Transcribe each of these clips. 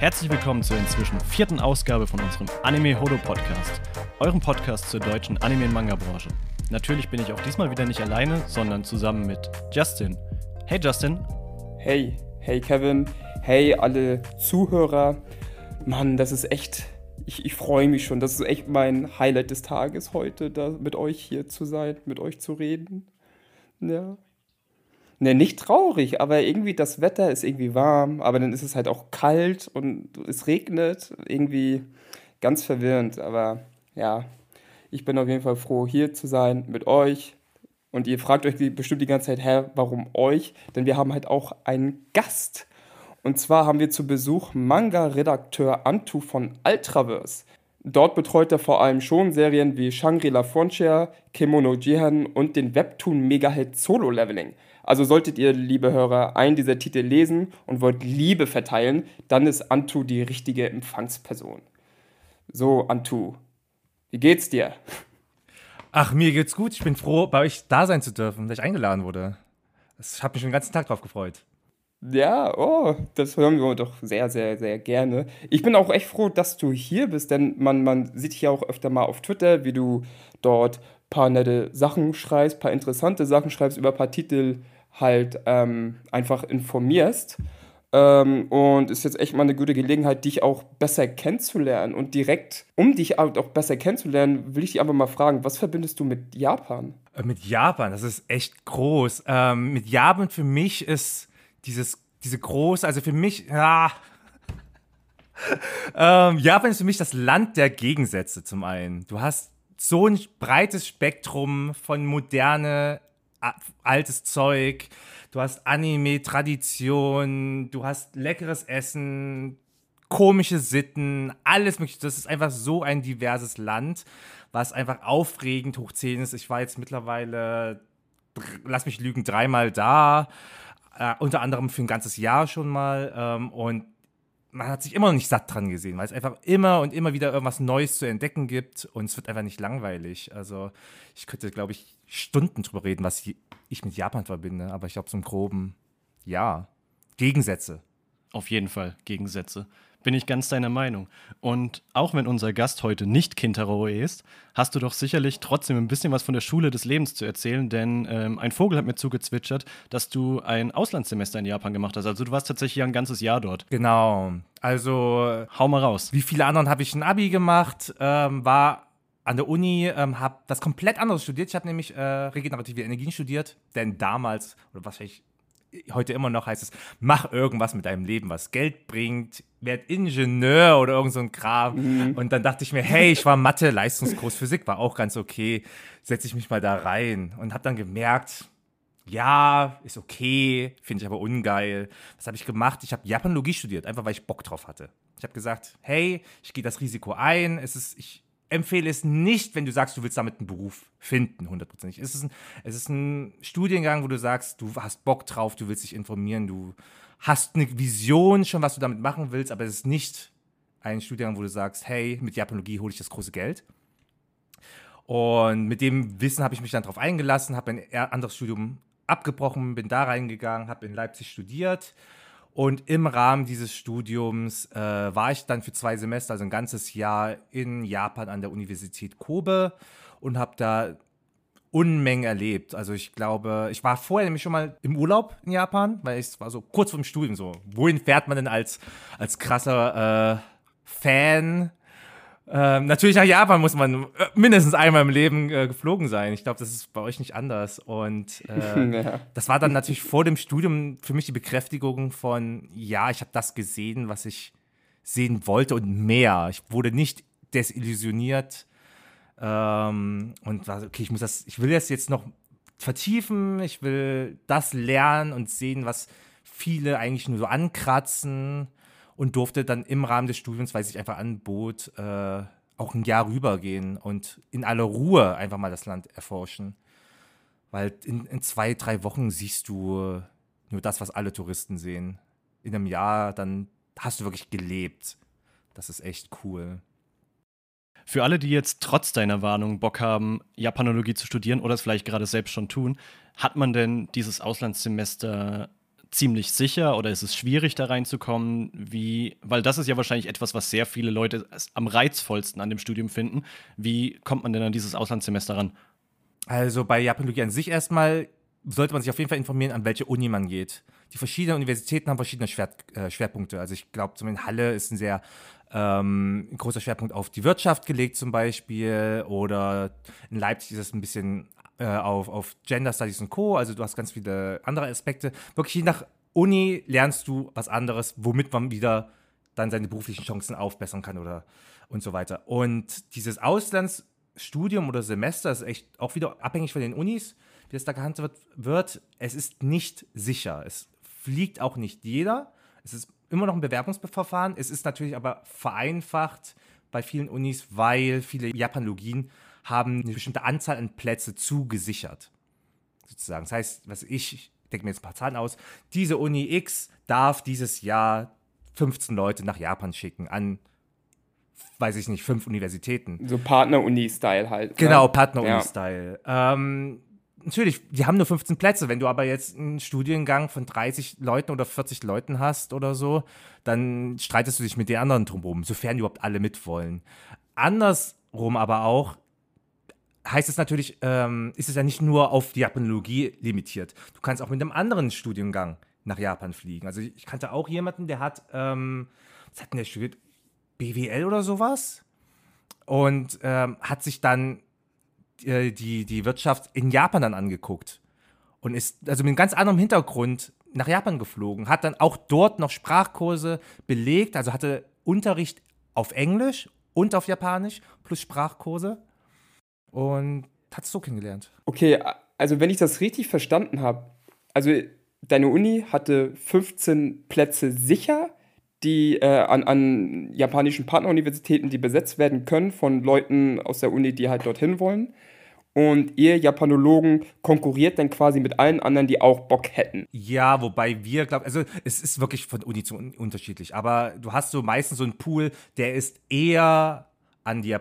Herzlich willkommen zur inzwischen vierten Ausgabe von unserem Anime Hodo Podcast, eurem Podcast zur deutschen Anime- und Manga-Branche. Natürlich bin ich auch diesmal wieder nicht alleine, sondern zusammen mit Justin. Hey Justin. Hey, hey Kevin, hey alle Zuhörer. Mann, das ist echt, ich, ich freue mich schon. Das ist echt mein Highlight des Tages heute, da mit euch hier zu sein, mit euch zu reden. Ja. Ne, nicht traurig, aber irgendwie das Wetter ist irgendwie warm, aber dann ist es halt auch kalt und es regnet. Irgendwie ganz verwirrend, aber ja, ich bin auf jeden Fall froh, hier zu sein mit euch. Und ihr fragt euch bestimmt die ganze Zeit, hä, warum euch? Denn wir haben halt auch einen Gast. Und zwar haben wir zu Besuch Manga-Redakteur Antu von Ultraverse. Dort betreut er vor allem schon Serien wie Shangri-La Frontier, Kimono Jihan und den Webtoon Megahit Solo Leveling. Also solltet ihr, liebe Hörer, einen dieser Titel lesen und wollt Liebe verteilen, dann ist Antu die richtige Empfangsperson. So, Antu, wie geht's dir? Ach, mir geht's gut. Ich bin froh, bei euch da sein zu dürfen, dass ich eingeladen wurde. Ich habe mich schon den ganzen Tag drauf gefreut. Ja, oh, das hören wir doch sehr, sehr, sehr gerne. Ich bin auch echt froh, dass du hier bist, denn man, man sieht dich ja auch öfter mal auf Twitter, wie du dort ein paar nette Sachen schreibst, ein paar interessante Sachen schreibst, über ein paar Titel halt ähm, einfach informierst. Ähm, und ist jetzt echt mal eine gute Gelegenheit, dich auch besser kennenzulernen. Und direkt, um dich auch besser kennenzulernen, will ich dich einfach mal fragen, was verbindest du mit Japan? Äh, mit Japan, das ist echt groß. Ähm, mit Japan für mich ist dieses, diese große, also für mich, ja. ähm, Japan ist für mich das Land der Gegensätze zum einen. Du hast so ein breites Spektrum von moderne altes Zeug, du hast Anime-Tradition, du hast leckeres Essen, komische Sitten, alles mögliche. Das ist einfach so ein diverses Land, was einfach aufregend hoch 10 ist. Ich war jetzt mittlerweile, lass mich lügen, dreimal da. Äh, unter anderem für ein ganzes Jahr schon mal. Ähm, und man hat sich immer noch nicht satt dran gesehen, weil es einfach immer und immer wieder irgendwas Neues zu entdecken gibt und es wird einfach nicht langweilig. Also ich könnte, glaube ich, Stunden drüber reden, was ich mit Japan verbinde, aber ich glaube, zum Groben, ja. Gegensätze. Auf jeden Fall Gegensätze bin ich ganz deiner Meinung. Und auch wenn unser Gast heute nicht Kintaro ist, hast du doch sicherlich trotzdem ein bisschen was von der Schule des Lebens zu erzählen, denn ähm, ein Vogel hat mir zugezwitschert, dass du ein Auslandssemester in Japan gemacht hast. Also du warst tatsächlich ein ganzes Jahr dort. Genau. Also hau mal raus. Wie viele anderen habe ich ein Abi gemacht, ähm, war an der Uni, ähm, habe das komplett anderes studiert. Ich habe nämlich äh, regenerative Energien studiert, denn damals, oder was ich heute immer noch heißt es, mach irgendwas mit deinem Leben, was Geld bringt, werd Ingenieur oder irgend so ein Kram. Mhm. Und dann dachte ich mir, hey, ich war Mathe, Leistungskurs Physik, war auch ganz okay, setze ich mich mal da rein und habe dann gemerkt, ja, ist okay, finde ich aber ungeil. Was habe ich gemacht? Ich habe Japanologie studiert, einfach weil ich Bock drauf hatte. Ich habe gesagt, hey, ich gehe das Risiko ein, es ist, ich empfehle es nicht, wenn du sagst, du willst damit einen Beruf finden, hundertprozentig. Es ist, ein, es ist ein Studiengang, wo du sagst, du hast Bock drauf, du willst dich informieren, du hast eine Vision schon, was du damit machen willst, aber es ist nicht ein Studiengang, wo du sagst, hey, mit Japanologie hole ich das große Geld. Und mit dem Wissen habe ich mich dann darauf eingelassen, habe ein anderes Studium abgebrochen, bin da reingegangen, habe in Leipzig studiert und im Rahmen dieses Studiums äh, war ich dann für zwei Semester, also ein ganzes Jahr in Japan an der Universität Kobe und habe da Unmengen erlebt. Also ich glaube, ich war vorher nämlich schon mal im Urlaub in Japan, weil es war so kurz vor dem Studium so. Wohin fährt man denn als, als krasser äh, Fan ähm, natürlich nach Japan muss man äh, mindestens einmal im Leben äh, geflogen sein. Ich glaube, das ist bei euch nicht anders. Und äh, ja. das war dann natürlich vor dem Studium für mich die Bekräftigung von, ja, ich habe das gesehen, was ich sehen wollte und mehr. Ich wurde nicht desillusioniert ähm, und war, okay, ich muss das, ich will das jetzt noch vertiefen, ich will das lernen und sehen, was viele eigentlich nur so ankratzen und durfte dann im Rahmen des Studiums, weil sich einfach anbot, äh, auch ein Jahr rübergehen und in aller Ruhe einfach mal das Land erforschen. Weil in, in zwei, drei Wochen siehst du nur das, was alle Touristen sehen. In einem Jahr, dann hast du wirklich gelebt. Das ist echt cool. Für alle, die jetzt trotz deiner Warnung Bock haben, Japanologie zu studieren oder es vielleicht gerade selbst schon tun, hat man denn dieses Auslandssemester ziemlich sicher oder ist es schwierig, da reinzukommen? Wie, weil das ist ja wahrscheinlich etwas, was sehr viele Leute am reizvollsten an dem Studium finden. Wie kommt man denn an dieses Auslandssemester ran? Also bei Japanologie an sich erstmal sollte man sich auf jeden Fall informieren, an welche Uni man geht. Die verschiedenen Universitäten haben verschiedene Schwer äh, Schwerpunkte. Also ich glaube, zum Beispiel in Halle ist ein sehr ähm, großer Schwerpunkt auf die Wirtschaft gelegt zum Beispiel oder in Leipzig ist es ein bisschen auf, auf Gender Studies und Co. Also du hast ganz viele andere Aspekte. Wirklich je nach Uni lernst du was anderes, womit man wieder dann seine beruflichen Chancen aufbessern kann oder und so weiter. Und dieses Auslandsstudium oder Semester ist echt auch wieder abhängig von den Unis, wie das da gehandelt wird. Es ist nicht sicher. Es fliegt auch nicht jeder. Es ist immer noch ein Bewerbungsverfahren. Es ist natürlich aber vereinfacht bei vielen Unis, weil viele Japanologien haben eine bestimmte Anzahl an Plätze zugesichert. Sozusagen. Das heißt, was ich, ich denke mir jetzt ein paar Zahlen aus, diese Uni X darf dieses Jahr 15 Leute nach Japan schicken an weiß ich nicht, fünf Universitäten. So Partner-Uni-Style halt. Ne? Genau, Partner-Uni-Style. Ja. Ähm, natürlich, die haben nur 15 Plätze. Wenn du aber jetzt einen Studiengang von 30 Leuten oder 40 Leuten hast oder so, dann streitest du dich mit den anderen drumherum, sofern überhaupt alle mitwollen. Andersrum aber auch, heißt es natürlich, ähm, ist es ja nicht nur auf die Japanologie limitiert. Du kannst auch mit einem anderen Studiengang nach Japan fliegen. Also ich kannte auch jemanden, der hat, ähm, was hat denn der studiert? BWL oder sowas? Und ähm, hat sich dann äh, die, die Wirtschaft in Japan dann angeguckt und ist also mit einem ganz anderem Hintergrund nach Japan geflogen, hat dann auch dort noch Sprachkurse belegt, also hatte Unterricht auf Englisch und auf Japanisch plus Sprachkurse und hat es so kennengelernt. Okay, also wenn ich das richtig verstanden habe, also deine Uni hatte 15 Plätze sicher, die äh, an, an japanischen Partneruniversitäten, die besetzt werden können von Leuten aus der Uni, die halt dorthin wollen. Und ihr Japanologen konkurriert dann quasi mit allen anderen, die auch Bock hätten. Ja, wobei wir glauben, also es ist wirklich von Uni zu Uni unterschiedlich. Aber du hast so meistens so einen Pool, der ist eher an die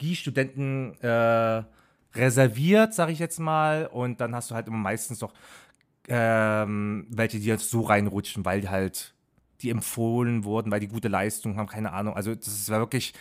Japanologiestudenten äh, reserviert, sage ich jetzt mal. Und dann hast du halt immer meistens doch ähm, welche, die jetzt so reinrutschen, weil die halt die empfohlen wurden, weil die gute Leistung haben, keine Ahnung. Also das ist wirklich,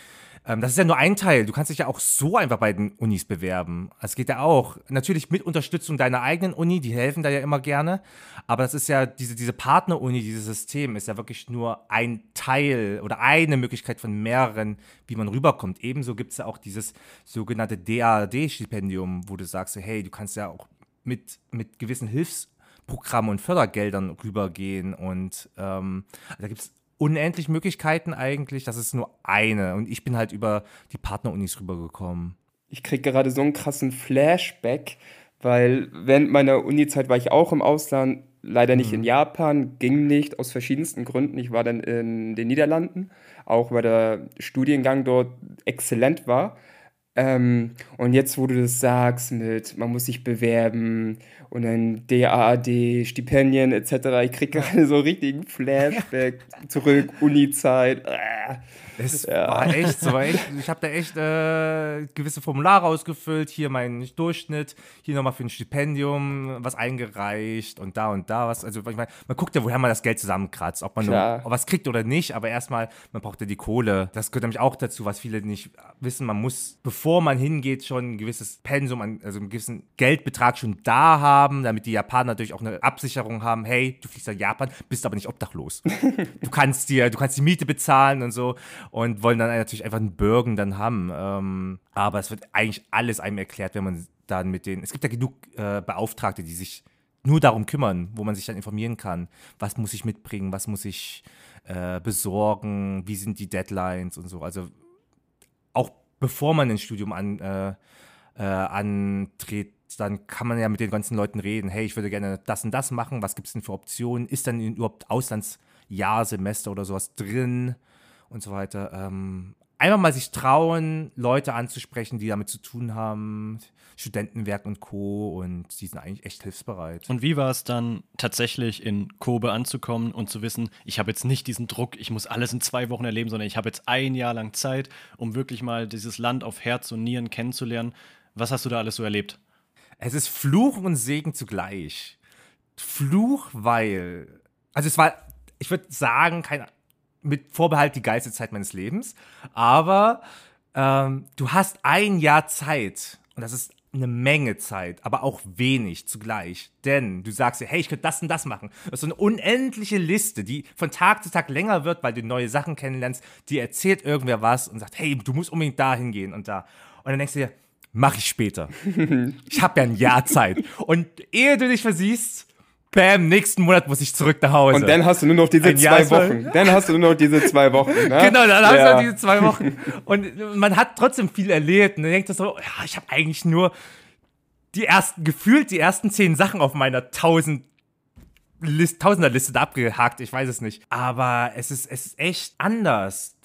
ähm, das ist ja nur ein Teil. Du kannst dich ja auch so einfach bei den Unis bewerben. Das geht ja auch. Natürlich mit Unterstützung deiner eigenen Uni, die helfen da ja immer gerne. Aber das ist ja, diese, diese Partner-Uni, dieses System ist ja wirklich nur ein Teil oder eine Möglichkeit von mehreren, wie man rüberkommt. Ebenso gibt es ja auch dieses sogenannte DAD-Stipendium, wo du sagst, hey, du kannst ja auch mit, mit gewissen Hilfs- Programmen und Fördergeldern rübergehen. Und ähm, da gibt es unendlich Möglichkeiten eigentlich. Das ist nur eine. Und ich bin halt über die Partnerunis rübergekommen. Ich kriege gerade so einen krassen Flashback, weil während meiner Uni-Zeit war ich auch im Ausland, leider nicht mhm. in Japan, ging nicht aus verschiedensten Gründen. Ich war dann in den Niederlanden, auch weil der Studiengang dort exzellent war. Ähm, und jetzt, wo du das sagst, mit man muss sich bewerben und dann DAAD, Stipendien etc., ich kriege gerade so richtigen Flashback zurück, Uni-Zeit. Äh. Es ja. war echt so. Echt, ich habe da echt äh, gewisse Formulare ausgefüllt. Hier mein Durchschnitt, hier nochmal für ein Stipendium was eingereicht und da und da was. Also ich meine, man guckt ja, woher man das Geld zusammenkratzt, ob man nur, was kriegt oder nicht. Aber erstmal, man braucht ja die Kohle. Das gehört nämlich auch dazu, was viele nicht wissen. Man muss, bevor man hingeht, schon ein gewisses Pensum, also einen gewissen Geldbetrag schon da haben, damit die Japaner natürlich auch eine Absicherung haben. Hey, du fliegst nach Japan, bist aber nicht obdachlos. du kannst dir, du kannst die Miete bezahlen und so und wollen dann natürlich einfach einen Bürgen dann haben. Ähm, aber es wird eigentlich alles einem erklärt, wenn man dann mit denen. Es gibt ja genug äh, Beauftragte, die sich nur darum kümmern, wo man sich dann informieren kann. Was muss ich mitbringen? Was muss ich äh, besorgen? Wie sind die Deadlines und so? Also auch bevor man ein Studium an, äh, äh, antritt, dann kann man ja mit den ganzen Leuten reden. Hey, ich würde gerne das und das machen. Was gibt es denn für Optionen? Ist dann überhaupt Auslandsjahr, Semester oder sowas drin? Und so weiter. Ähm, einfach mal sich trauen, Leute anzusprechen, die damit zu tun haben, Studentenwerk und Co. Und die sind eigentlich echt hilfsbereit. Und wie war es dann tatsächlich in Kobe anzukommen und zu wissen, ich habe jetzt nicht diesen Druck, ich muss alles in zwei Wochen erleben, sondern ich habe jetzt ein Jahr lang Zeit, um wirklich mal dieses Land auf Herz und Nieren kennenzulernen. Was hast du da alles so erlebt? Es ist Fluch und Segen zugleich. Fluch, weil, also es war, ich würde sagen, kein, mit Vorbehalt die geilste Zeit meines Lebens, aber ähm, du hast ein Jahr Zeit und das ist eine Menge Zeit, aber auch wenig zugleich. Denn du sagst dir, hey, ich könnte das und das machen. Das ist so eine unendliche Liste, die von Tag zu Tag länger wird, weil du neue Sachen kennenlernst. Die erzählt irgendwer was und sagt, hey, du musst unbedingt da hingehen und da. Und dann denkst du dir, mach ich später. ich habe ja ein Jahr Zeit. Und ehe du dich versiehst, Bam, nächsten Monat muss ich zurück nach Hause. Und dann hast du nur noch diese Ein zwei Jahr Wochen. Dann hast du nur noch diese zwei Wochen. Ne? Genau, dann hast du Ja. halt diese zwei Wochen. Und man hat trotzdem viel erlebt. Und dann denkt so, ja, ich habe eigentlich nur die ersten, gefühlt die ersten zehn Sachen auf meiner tausend List, Tausenderliste da abgehakt. Ich weiß es nicht. Aber es ist, es ist echt anders.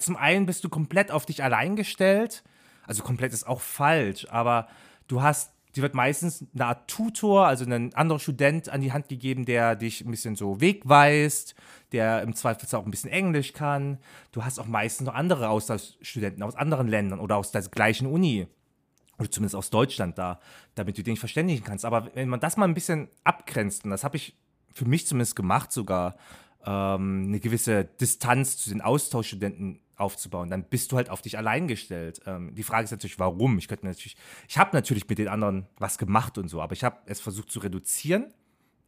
Zum einen bist du komplett auf dich allein gestellt. Also komplett ist auch falsch, aber du hast, dir wird meistens eine Art Tutor, also ein anderer Student an die Hand gegeben, der dich ein bisschen so wegweist, der im Zweifelsfall auch ein bisschen Englisch kann. Du hast auch meistens noch andere Austauschstudenten aus anderen Ländern oder aus der gleichen Uni. Oder zumindest aus Deutschland da, damit du dich verständigen kannst. Aber wenn man das mal ein bisschen abgrenzt, und das habe ich für mich zumindest gemacht sogar, ähm, eine gewisse Distanz zu den Austauschstudenten aufzubauen, dann bist du halt auf dich allein gestellt. Ähm, die Frage ist natürlich, warum? Ich könnte natürlich, ich habe natürlich mit den anderen was gemacht und so, aber ich habe es versucht zu reduzieren,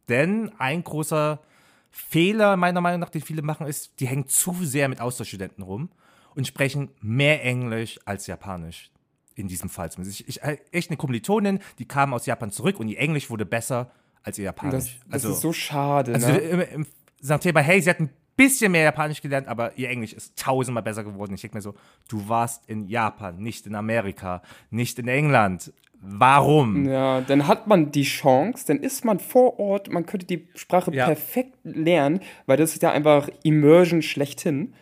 denn ein großer Fehler meiner Meinung nach, den viele machen, ist, die hängen zu sehr mit Austauschstudenten rum und sprechen mehr Englisch als Japanisch. In diesem Fall zumindest. Ich, ich, echt eine Kommilitonin, die kam aus Japan zurück und ihr Englisch wurde besser als ihr Das, Japanisch. das ist so schade. Also ne? im, im, sagt Thema, hey, sie hat ein bisschen mehr Japanisch gelernt, aber ihr Englisch ist tausendmal besser geworden. Ich denke mir so, du warst in Japan, nicht in Amerika, nicht in England. Warum? Ja, dann hat man die Chance, dann ist man vor Ort, man könnte die Sprache Ja. perfekt lernen, weil das ist ja einfach Immersion schlechthin.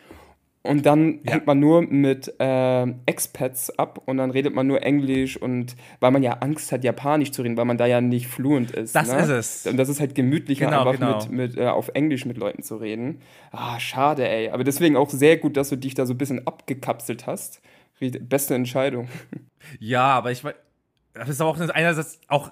Und dann Ja. hängt man nur mit ähm, Expats ab und dann redet man nur Englisch und weil man ja Angst hat, Japanisch zu reden, weil man da ja nicht fluent ist. Das ne? ist es. Und das ist halt gemütlicher, Genau, einfach genau. mit, mit äh, auf Englisch mit Leuten zu reden. Ah, schade, ey. Aber deswegen auch sehr gut, dass du dich da so ein bisschen abgekapselt hast. Beste Entscheidung. Ja, aber ich weiß, das ist auch einerseits auch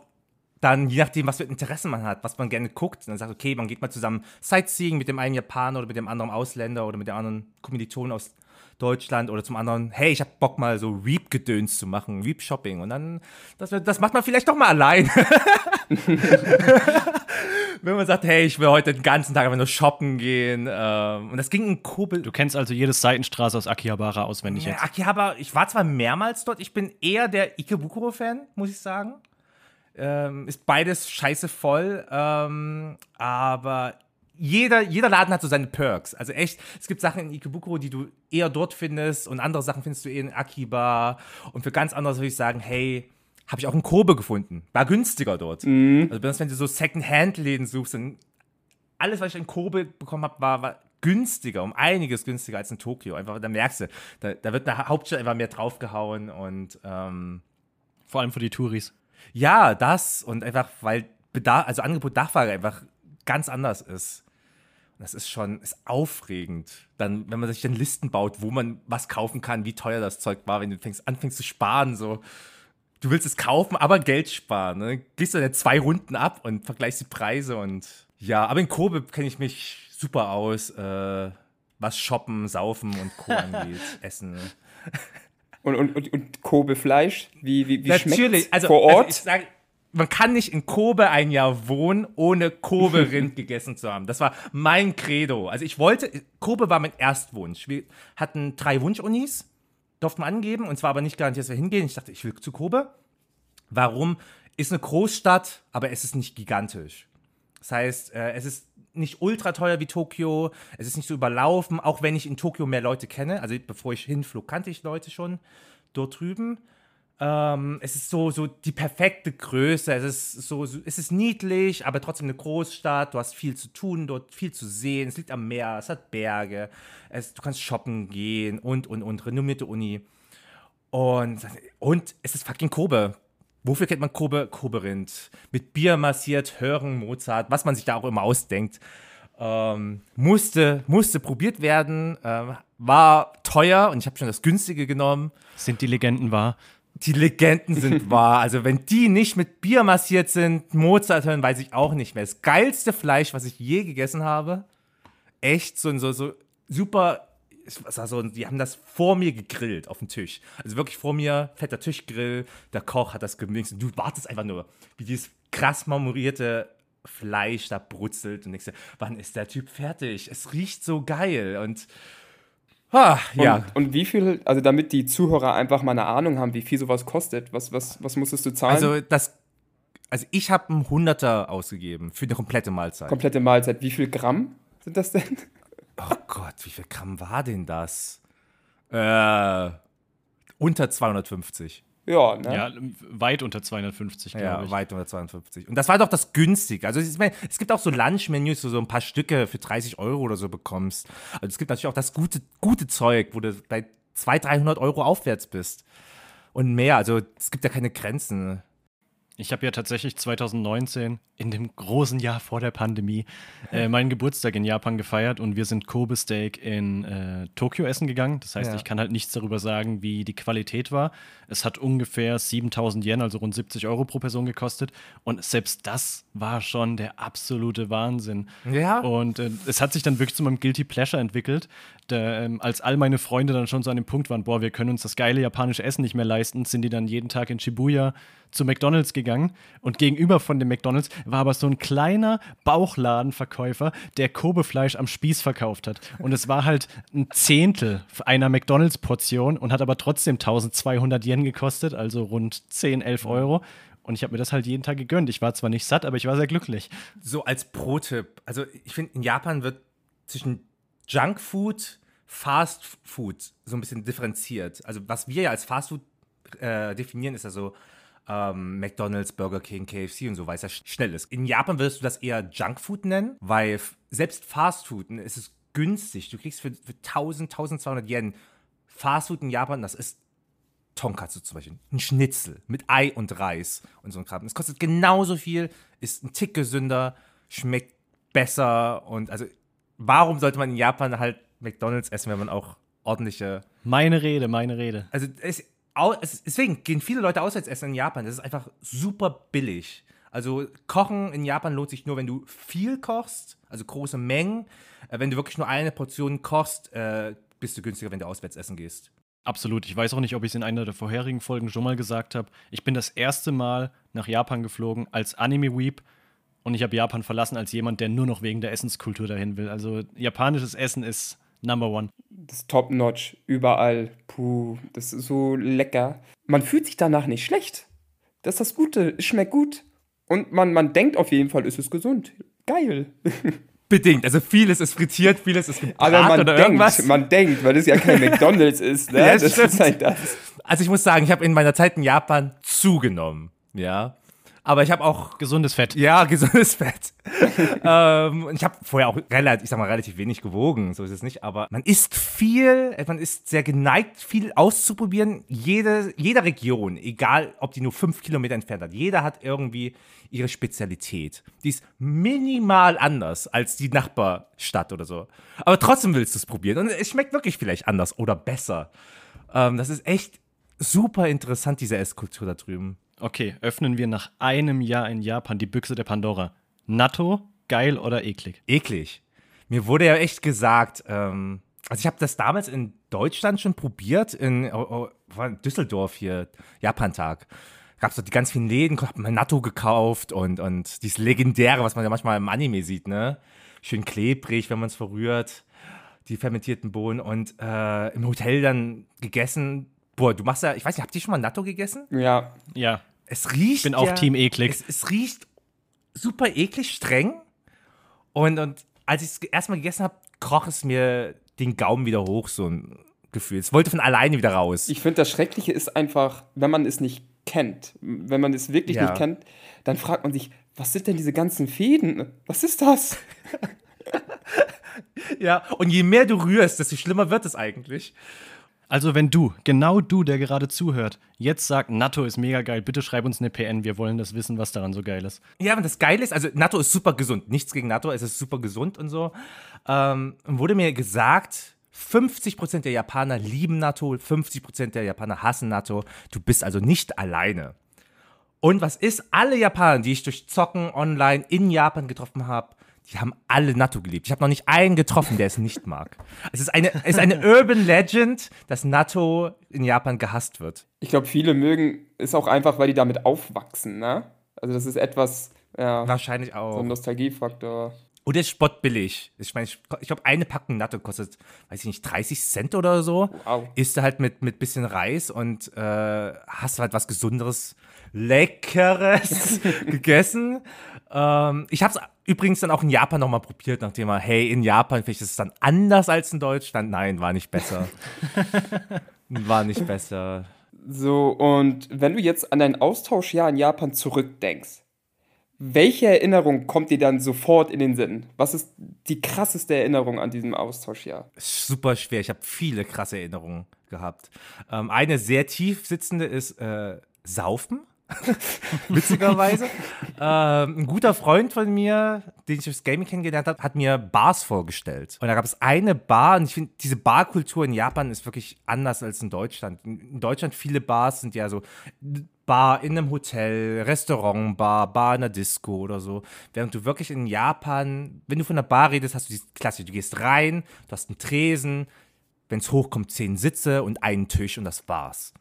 dann, je nachdem, was für Interessen man hat, was man gerne guckt, dann sagt, okay, man geht mal zusammen Sightseeing mit dem einen Japaner oder mit dem anderen Ausländer oder mit dem anderen Kommilitonen aus Deutschland oder zum anderen, hey, ich hab Bock mal so Reap-Gedöns zu machen, Reap-Shopping und dann, das, das macht man vielleicht doch mal allein. Wenn man sagt, hey, ich will heute den ganzen Tag einfach nur shoppen gehen ähm, und das ging in Kobe, Du kennst also jede Seitenstraße aus Akihabara auswendig ja, jetzt. Akihabara, ich war zwar mehrmals dort, ich bin eher der Ikebukuro-Fan, muss ich sagen. Ähm, ist beides scheiße voll, ähm, aber jeder, jeder Laden hat so seine Perks. Also echt, es gibt Sachen in Ikebukuro, die du eher dort findest und andere Sachen findest du eher in Akiba. Und für ganz anderes würde ich sagen, hey, habe ich auch in Kobe gefunden. War günstiger dort. Also besonders wenn du so Second-Hand-Läden suchst, dann alles, was ich in Kobe bekommen habe, war, war günstiger, um einiges günstiger als in Tokio. Einfach, da merkst du, da, da wird der Hauptstadt einfach mehr draufgehauen und ähm, Vor allem für die Touris. Ja, das und einfach, weil Bedarf, also Angebot Nachfrage einfach ganz anders ist. Und das ist schon ist aufregend. Dann, wenn man sich dann Listen baut, wo man was kaufen kann, wie teuer das Zeug war, wenn du fängst, anfängst zu sparen, so. Du willst es kaufen, aber Geld sparen. Ne? Gehst du dann zwei Runden ab und vergleichst die Preise und ja, aber in Kobe kenne ich mich super aus, äh, was Shoppen, Saufen und Co. angeht, Essen. Und, und, und, und Kobe-Fleisch, wie, wie, wie Natürlich, also, vor also Ort? ich sage, man kann nicht in Kobe ein Jahr wohnen, ohne Kobe-Rind gegessen zu haben. Das war mein Credo. Also ich wollte, Kobe war mein Erstwunsch. Wir hatten drei Wunschunis, durften wir angeben, und zwar aber nicht garantiert, dass wir hingehen. Ich dachte, ich will zu Kobe. Warum? Ist eine Großstadt, aber es ist nicht gigantisch. Das heißt, äh, es ist nicht ultra teuer wie Tokio, es ist nicht so überlaufen, auch wenn ich in Tokio mehr Leute kenne. Also bevor ich hinflog, kannte ich Leute schon dort drüben. Ähm, es ist so, so die perfekte Größe. Es ist so, so, es ist niedlich, aber trotzdem eine Großstadt. Du hast viel zu tun, dort viel zu sehen. Es liegt am Meer, es hat Berge. Es, du kannst shoppen gehen und, und, und. Renommierte Uni. Und, und es ist fucking Kobe. Wofür kennt man Kobe? Kobe-Rind. Mit Bier massiert, hören, Mozart, was man sich da auch immer ausdenkt. Ähm, musste, musste probiert werden. Ähm, war teuer und ich habe schon das günstige genommen. Sind die Legenden wahr? Die Legenden sind wahr. Also, wenn die nicht mit Bier massiert sind, Mozart hören, weiß ich auch nicht mehr. Das geilste Fleisch, was ich je gegessen habe. Echt so, so, so super. Es war so, die haben das vor mir gegrillt auf dem Tisch. Also wirklich vor mir, fetter Tischgrill. Der Koch hat das gemixt und du wartest einfach nur, wie dieses krass marmorierte Fleisch da brutzelt und denkst dir, wann ist der Typ fertig? Es riecht so geil und ah, ja. Und, und wie viel, also damit die Zuhörer einfach mal eine Ahnung haben, wie viel sowas kostet, was, was, was musstest du zahlen? Also das, also ich habe einen Hunderter ausgegeben für eine komplette Mahlzeit. Komplette Mahlzeit. Wie viel Gramm sind das denn? Oh Gott, wie viel Gramm war denn das? Äh, unter 250. Ja, ne? Ja, weit unter 250, glaube Ja, ich. weit unter 250. Und das war doch das günstige. Also ich meine, es gibt auch so Lunchmenüs, wo du so ein paar Stücke für 30 Euro oder so bekommst. Also es gibt natürlich auch das gute, gute Zeug, wo du bei 200, 300 Euro aufwärts bist. Und mehr. Also es gibt ja keine Grenzen. Ich habe ja tatsächlich 2019, in dem großen Jahr vor der Pandemie, äh, meinen Geburtstag in Japan gefeiert und wir sind Kobe Steak in äh, Tokio essen gegangen. Das heißt, Ja. ich kann halt nichts darüber sagen, wie die Qualität war. Es hat ungefähr 7000 Yen, also rund 70 Euro pro Person gekostet. Und selbst das war schon der absolute Wahnsinn. Ja. Und äh, es hat sich dann wirklich zu meinem Guilty Pleasure entwickelt, da, ähm, als all meine Freunde dann schon so an dem Punkt waren, boah, wir können uns das geile japanische Essen nicht mehr leisten, sind die dann jeden Tag in Shibuya zu McDonalds gegangen. Und gegenüber von dem McDonalds war aber so ein kleiner Bauchladenverkäufer, der Kobe-Fleisch am Spieß verkauft hat. Und es war halt ein Zehntel einer McDonalds-Portion und hat aber trotzdem 1200 Yen gekostet, also rund 10, 11 Euro. Und ich habe mir das halt jeden Tag gegönnt. Ich war zwar nicht satt, aber ich war sehr glücklich. so als Pro-Tipp. Also ich finde, in Japan wird zwischen Junkfood, Fast Food so ein bisschen differenziert. Also was wir ja als Fast Food äh, definieren, ist ja so ähm, McDonald's, Burger King, KFC und so, weil es ja sch- schnell ist. In Japan würdest du das eher Junkfood nennen, weil selbst Fast Food ne, es ist günstig. Du kriegst für, für 1000, 1200 Yen Fast Food in Japan, das ist Tonkatsu zum Beispiel, ein Schnitzel mit Ei und Reis und so ein Kram. Es kostet genauso viel, ist ein Tick gesünder, schmeckt besser und also warum sollte man in Japan halt McDonalds essen, wenn man auch ordentliche Meine Rede, meine Rede. also es, deswegen gehen viele Leute auswärts essen in Japan. Das ist einfach super billig. Also Kochen in Japan lohnt sich nur, wenn du viel kochst, also große Mengen. Äh, wenn du wirklich nur eine Portion kochst, äh, bist du günstiger, wenn du auswärts essen gehst. Absolut. Ich weiß auch nicht, ob ich es in einer der vorherigen Folgen schon mal gesagt habe. Ich bin das erste Mal nach Japan geflogen als Anime-Weep und ich habe Japan verlassen als jemand, der nur noch wegen der Essenskultur dahin will. Also japanisches Essen ist Number One. Das ist top-notch, überall. Puh, das ist so lecker. Man fühlt sich danach nicht schlecht. Das ist das Gute, es schmeckt gut. Und man, man denkt auf jeden Fall, es ist gesund. Geil. Bedingt. Also vieles ist frittiert, vieles ist gebraten Aber man oder denkt, irgendwas. man denkt, weil es ja kein McDonalds ist, ne? Ja, das stimmt. ist halt das. Also ich muss sagen, ich habe in meiner Zeit in Japan zugenommen. Ja. Aber ich habe auch Gesundes Fett. Ja, gesundes Fett. ähm, ich habe vorher auch relativ, ich sag mal, relativ wenig gewogen, so ist es nicht, aber man isst viel, man ist sehr geneigt, viel auszuprobieren. Jede, jede Region, egal ob die nur fünf Kilometer entfernt hat, jeder hat irgendwie ihre Spezialität. Die ist minimal anders als die Nachbarstadt oder so. Aber trotzdem willst du es probieren. Und es schmeckt wirklich vielleicht anders oder besser. Ähm, das ist echt super interessant, diese Esskultur da drüben. Okay, öffnen wir nach einem Jahr in Japan die Büchse der Pandora. Natto, geil oder eklig? eklig. Mir wurde ja echt gesagt, ähm, also ich habe das damals in Deutschland schon probiert, in oh, oh, Düsseldorf hier, Japantag. Gab es die ganz vielen Läden, hab mir Natto gekauft und, und dieses Legendäre, was man ja manchmal im Anime sieht, ne? Schön klebrig, wenn man es verrührt, die fermentierten Bohnen und äh, im Hotel dann gegessen. Boah, du machst ja, ich weiß nicht, habt ihr schon mal Natto gegessen? Ja, Ja, Es riecht. ich bin auch ja, Team eklig. Es, es riecht super eklig, streng. Und, und als ich es erstmal gegessen habe, kroch es mir den Gaumen wieder hoch, so ein Gefühl. Es wollte von alleine wieder raus. ich finde, das Schreckliche ist einfach, wenn man es nicht kennt, wenn man es wirklich Ja. nicht kennt, dann fragt man sich, was sind denn diese ganzen Fäden? Was ist das? ja, und je mehr du rührst, desto schlimmer wird es eigentlich. Also wenn du, genau du, der gerade zuhört, jetzt sagt, Natto ist mega geil, bitte schreib uns eine PN, wir wollen das wissen, was daran so geil ist. Ja, und das Geile ist, also Natto ist super gesund. Nichts gegen Natto, es ist super gesund und so. Ähm, wurde mir gesagt, 50% der Japaner lieben Natto, 50% der Japaner hassen Natto. Du bist also nicht alleine. Und was ist? Alle Japaner, die ich durch Zocken online in Japan getroffen habe, die haben alle Natto geliebt. Ich habe noch nicht einen getroffen, der es nicht mag. Es ist eine, es ist eine Urban Legend, dass Natto in Japan gehasst wird. Ich glaube, viele mögen es auch einfach, weil die damit aufwachsen, ne? Also das ist etwas, ja, Wahrscheinlich auch. so ein Nostalgiefaktor. Und es ist spottbillig. Ich meine, ich, ich glaube, eine Packung Natto kostet, weiß ich nicht, 30 Cent oder so. Wow. Isst du halt mit, mit bisschen Reis und äh, hast halt was Gesunderes, Leckeres gegessen. Ähm, ich habe es übrigens dann auch in Japan nochmal probiert, nachdem er, hey, in Japan, vielleicht ist es dann anders als in Deutschland. Nein, war nicht besser. war nicht besser. So, und wenn du jetzt an dein Austauschjahr in Japan zurückdenkst, welche Erinnerung kommt dir dann sofort in den Sinn? Was ist die krasseste Erinnerung an diesem Austauschjahr? super schwer. Ich habe viele krasse Erinnerungen gehabt. Ähm, eine sehr tief sitzende ist äh, Saufen. Witzigerweise. ähm, ein guter Freund von mir, den ich aufs Gaming kennengelernt habe, hat mir Bars vorgestellt. Und da gab es eine Bar, und ich finde, diese Barkultur in Japan ist wirklich anders als in Deutschland. In Deutschland viele Bars sind ja so Bar in einem Hotel, Restaurant, Bar, Bar in einer Disco oder so. Während du wirklich in Japan, wenn du von einer Bar redest, hast du die Klasse, du gehst rein, du hast einen Tresen, wenn es hochkommt, zehn Sitze und einen Tisch und das war's.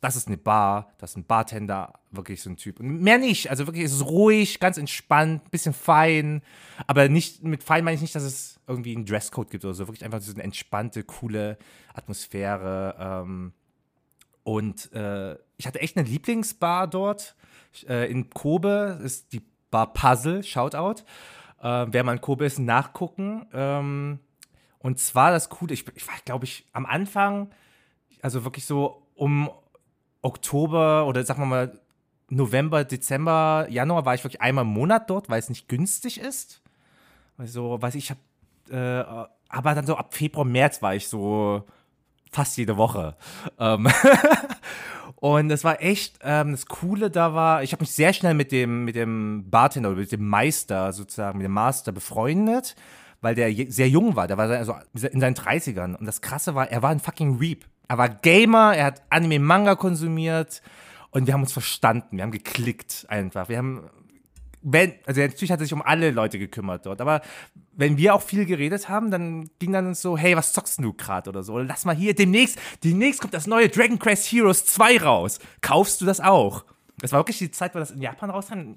Das ist eine Bar, das ist ein Bartender, wirklich so ein Typ. Und mehr nicht. Also wirklich, es ist ruhig, ganz entspannt, bisschen fein. Aber nicht, mit fein meine ich nicht, dass es irgendwie einen Dresscode gibt oder so. Wirklich einfach so eine entspannte, coole Atmosphäre. Ähm, und äh, ich hatte echt eine Lieblingsbar dort. Äh, in Kobe ist die Bar Puzzle, Shoutout. Äh, wer mal in Kobe ist, nachgucken. Ähm, und zwar das Coole, ich, ich war, glaube ich, am Anfang, also wirklich so um Oktober oder sagen wir mal November, Dezember, Januar war ich wirklich einmal im Monat dort, weil es nicht günstig ist. Also, weiß ich, ich habe, äh, aber dann so ab Februar, März war ich so fast jede Woche. Ähm und es war echt, ähm, das Coole da war, ich habe mich sehr schnell mit dem, mit dem Bartender oder mit dem Meister sozusagen, mit dem Master befreundet, weil der sehr jung war. Der war also in seinen 30ern. Und das Krasse war, er war ein fucking Reap. Er war Gamer, er hat Anime-Manga konsumiert und wir haben uns verstanden. Wir haben geklickt einfach. Wir haben wenn, also natürlich hat er sich um alle Leute gekümmert dort, aber wenn wir auch viel geredet haben, dann ging dann uns so, hey, was zockst du gerade oder so? Lass mal hier, demnächst, demnächst kommt das neue Dragon Quest Heroes 2 raus. Kaufst du das auch? Das war wirklich die Zeit, wo das in Japan rauskam.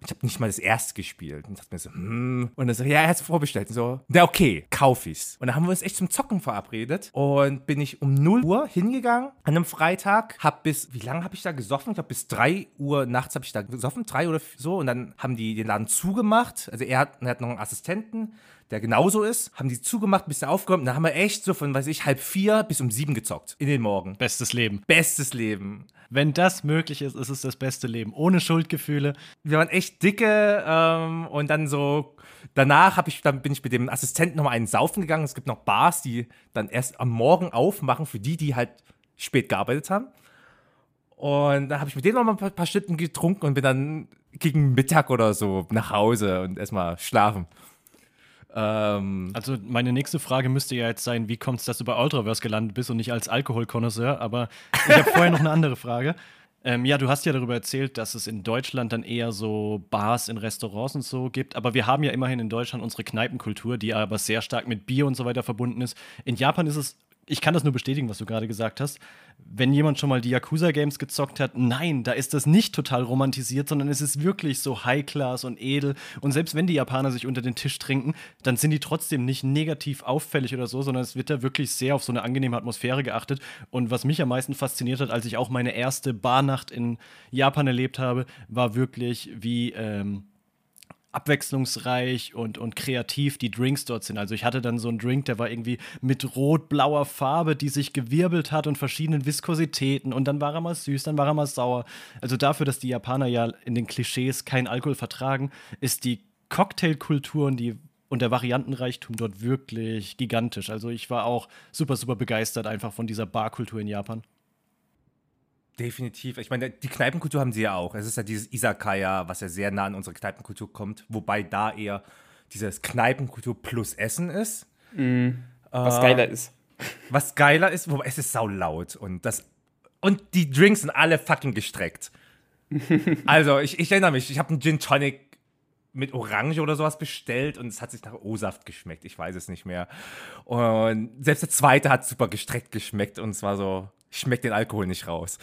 Und ich habe nicht mal das erste gespielt. Und dachte mir so, hm. Und dann so, ja, er hat es vorbestellt. Und so, na okay, kauf ich's. Und dann haben wir uns echt zum Zocken verabredet. Und bin ich um 0 Uhr hingegangen an einem Freitag. Hab bis, wie lange habe ich da gesoffen? Ich glaube, bis 3 Uhr nachts habe ich da gesoffen. 3 oder so. Und dann haben die den Laden zugemacht. Also er hat, er hat noch einen Assistenten, der genauso ist. Haben die zugemacht, bis er aufgeräumt. Dann haben wir echt so von, weiß ich, halb vier bis um sieben gezockt. In den Morgen. Bestes Leben. Bestes Leben. Wenn das möglich ist, ist es das beste Leben. Ohne Schuldgefühle. wir waren echt dicke ähm, und dann so danach ich dann bin ich mit dem Assistenten noch mal einen saufen gegangen. Es gibt noch Bars, die dann erst am Morgen aufmachen für die, die halt spät gearbeitet haben. Und dann habe ich mit denen noch mal ein paar, paar Stunden getrunken und bin dann gegen Mittag oder so nach Hause und erstmal schlafen. Ähm, Also meine nächste Frage müsste ja jetzt sein, wie kommt es, dass du bei Ultraverse gelandet bist und nicht als Alkoholkonnoisseur? Aber ich habe vorher noch eine andere Frage. Ähm, ja, du hast ja darüber erzählt, dass es in Deutschland dann eher so Bars in Restaurants und so gibt. Aber wir haben ja immerhin in Deutschland unsere Kneipenkultur, die aber sehr stark mit Bier und so weiter verbunden ist. In Japan ist es, ich kann das nur bestätigen, was du gerade gesagt hast. Wenn jemand schon mal die Yakuza-Games gezockt hat, nein, da ist das nicht total romantisiert, sondern es ist wirklich so High-Class und edel. Und selbst wenn die Japaner sich unter den Tisch trinken, dann sind die trotzdem nicht negativ auffällig oder so, sondern es wird da wirklich sehr auf so eine angenehme Atmosphäre geachtet. Und was mich am meisten fasziniert hat, als ich auch meine erste Barnacht in Japan erlebt habe, war wirklich, wie. Ähm, abwechslungsreich und, und kreativ die Drinks dort sind. Also ich hatte dann so einen Drink, der war irgendwie mit rot-blauer Farbe, die sich gewirbelt hat und verschiedenen Viskositäten und dann war er mal süß, dann war er mal sauer. Also dafür, dass die Japaner ja in den Klischees keinen Alkohol vertragen, ist die Cocktailkultur und und der Variantenreichtum dort wirklich gigantisch. Also ich war auch super, super begeistert einfach von dieser Barkultur in Japan. Definitiv. Ich meine, die Kneipenkultur haben sie ja auch. Es ist ja dieses Isakaya, was ja sehr nah an unsere Kneipenkultur kommt, wobei da eher dieses Kneipenkultur plus Essen ist. Was Äh, geiler ist. was geiler ist, wobei es ist saulaut und das und die Drinks sind alle fucking gestreckt. also, ich, ich erinnere mich, ich habe einen Gin Tonic mit Orange oder sowas bestellt und es hat sich nach O-Saft geschmeckt. Ich weiß es nicht mehr. Und selbst der zweite hat super gestreckt geschmeckt und es war so, ich schmecke den Alkohol nicht raus.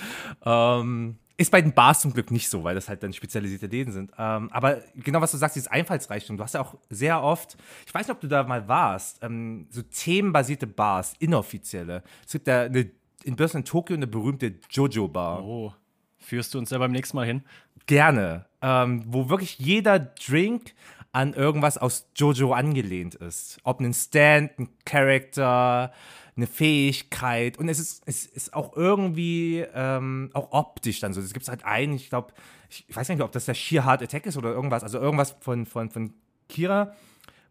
Ähm, ist bei den Bars zum Glück nicht so, weil das halt dann spezialisierte Läden sind. Ähm, aber genau was du sagst, dieses Einfallsreichtum. Du hast ja auch sehr oft, ich weiß nicht, ob du da mal warst, ähm, so themenbasierte Bars, inoffizielle. Es gibt ja eine, in Börsen in Tokio eine berühmte Jojo-Bar. Oh, führst du uns ja beim nächsten Mal hin? Gerne. Ähm, wo wirklich jeder Drink an irgendwas aus Jojo angelehnt ist. Ob ein Stand, ein Character, eine Fähigkeit. Und es ist, es ist auch irgendwie ähm, auch optisch dann so. Es gibt halt einen, ich glaube, ich weiß nicht, ob das der Sheer Heart Attack ist oder irgendwas. Also irgendwas von, von, von Kira,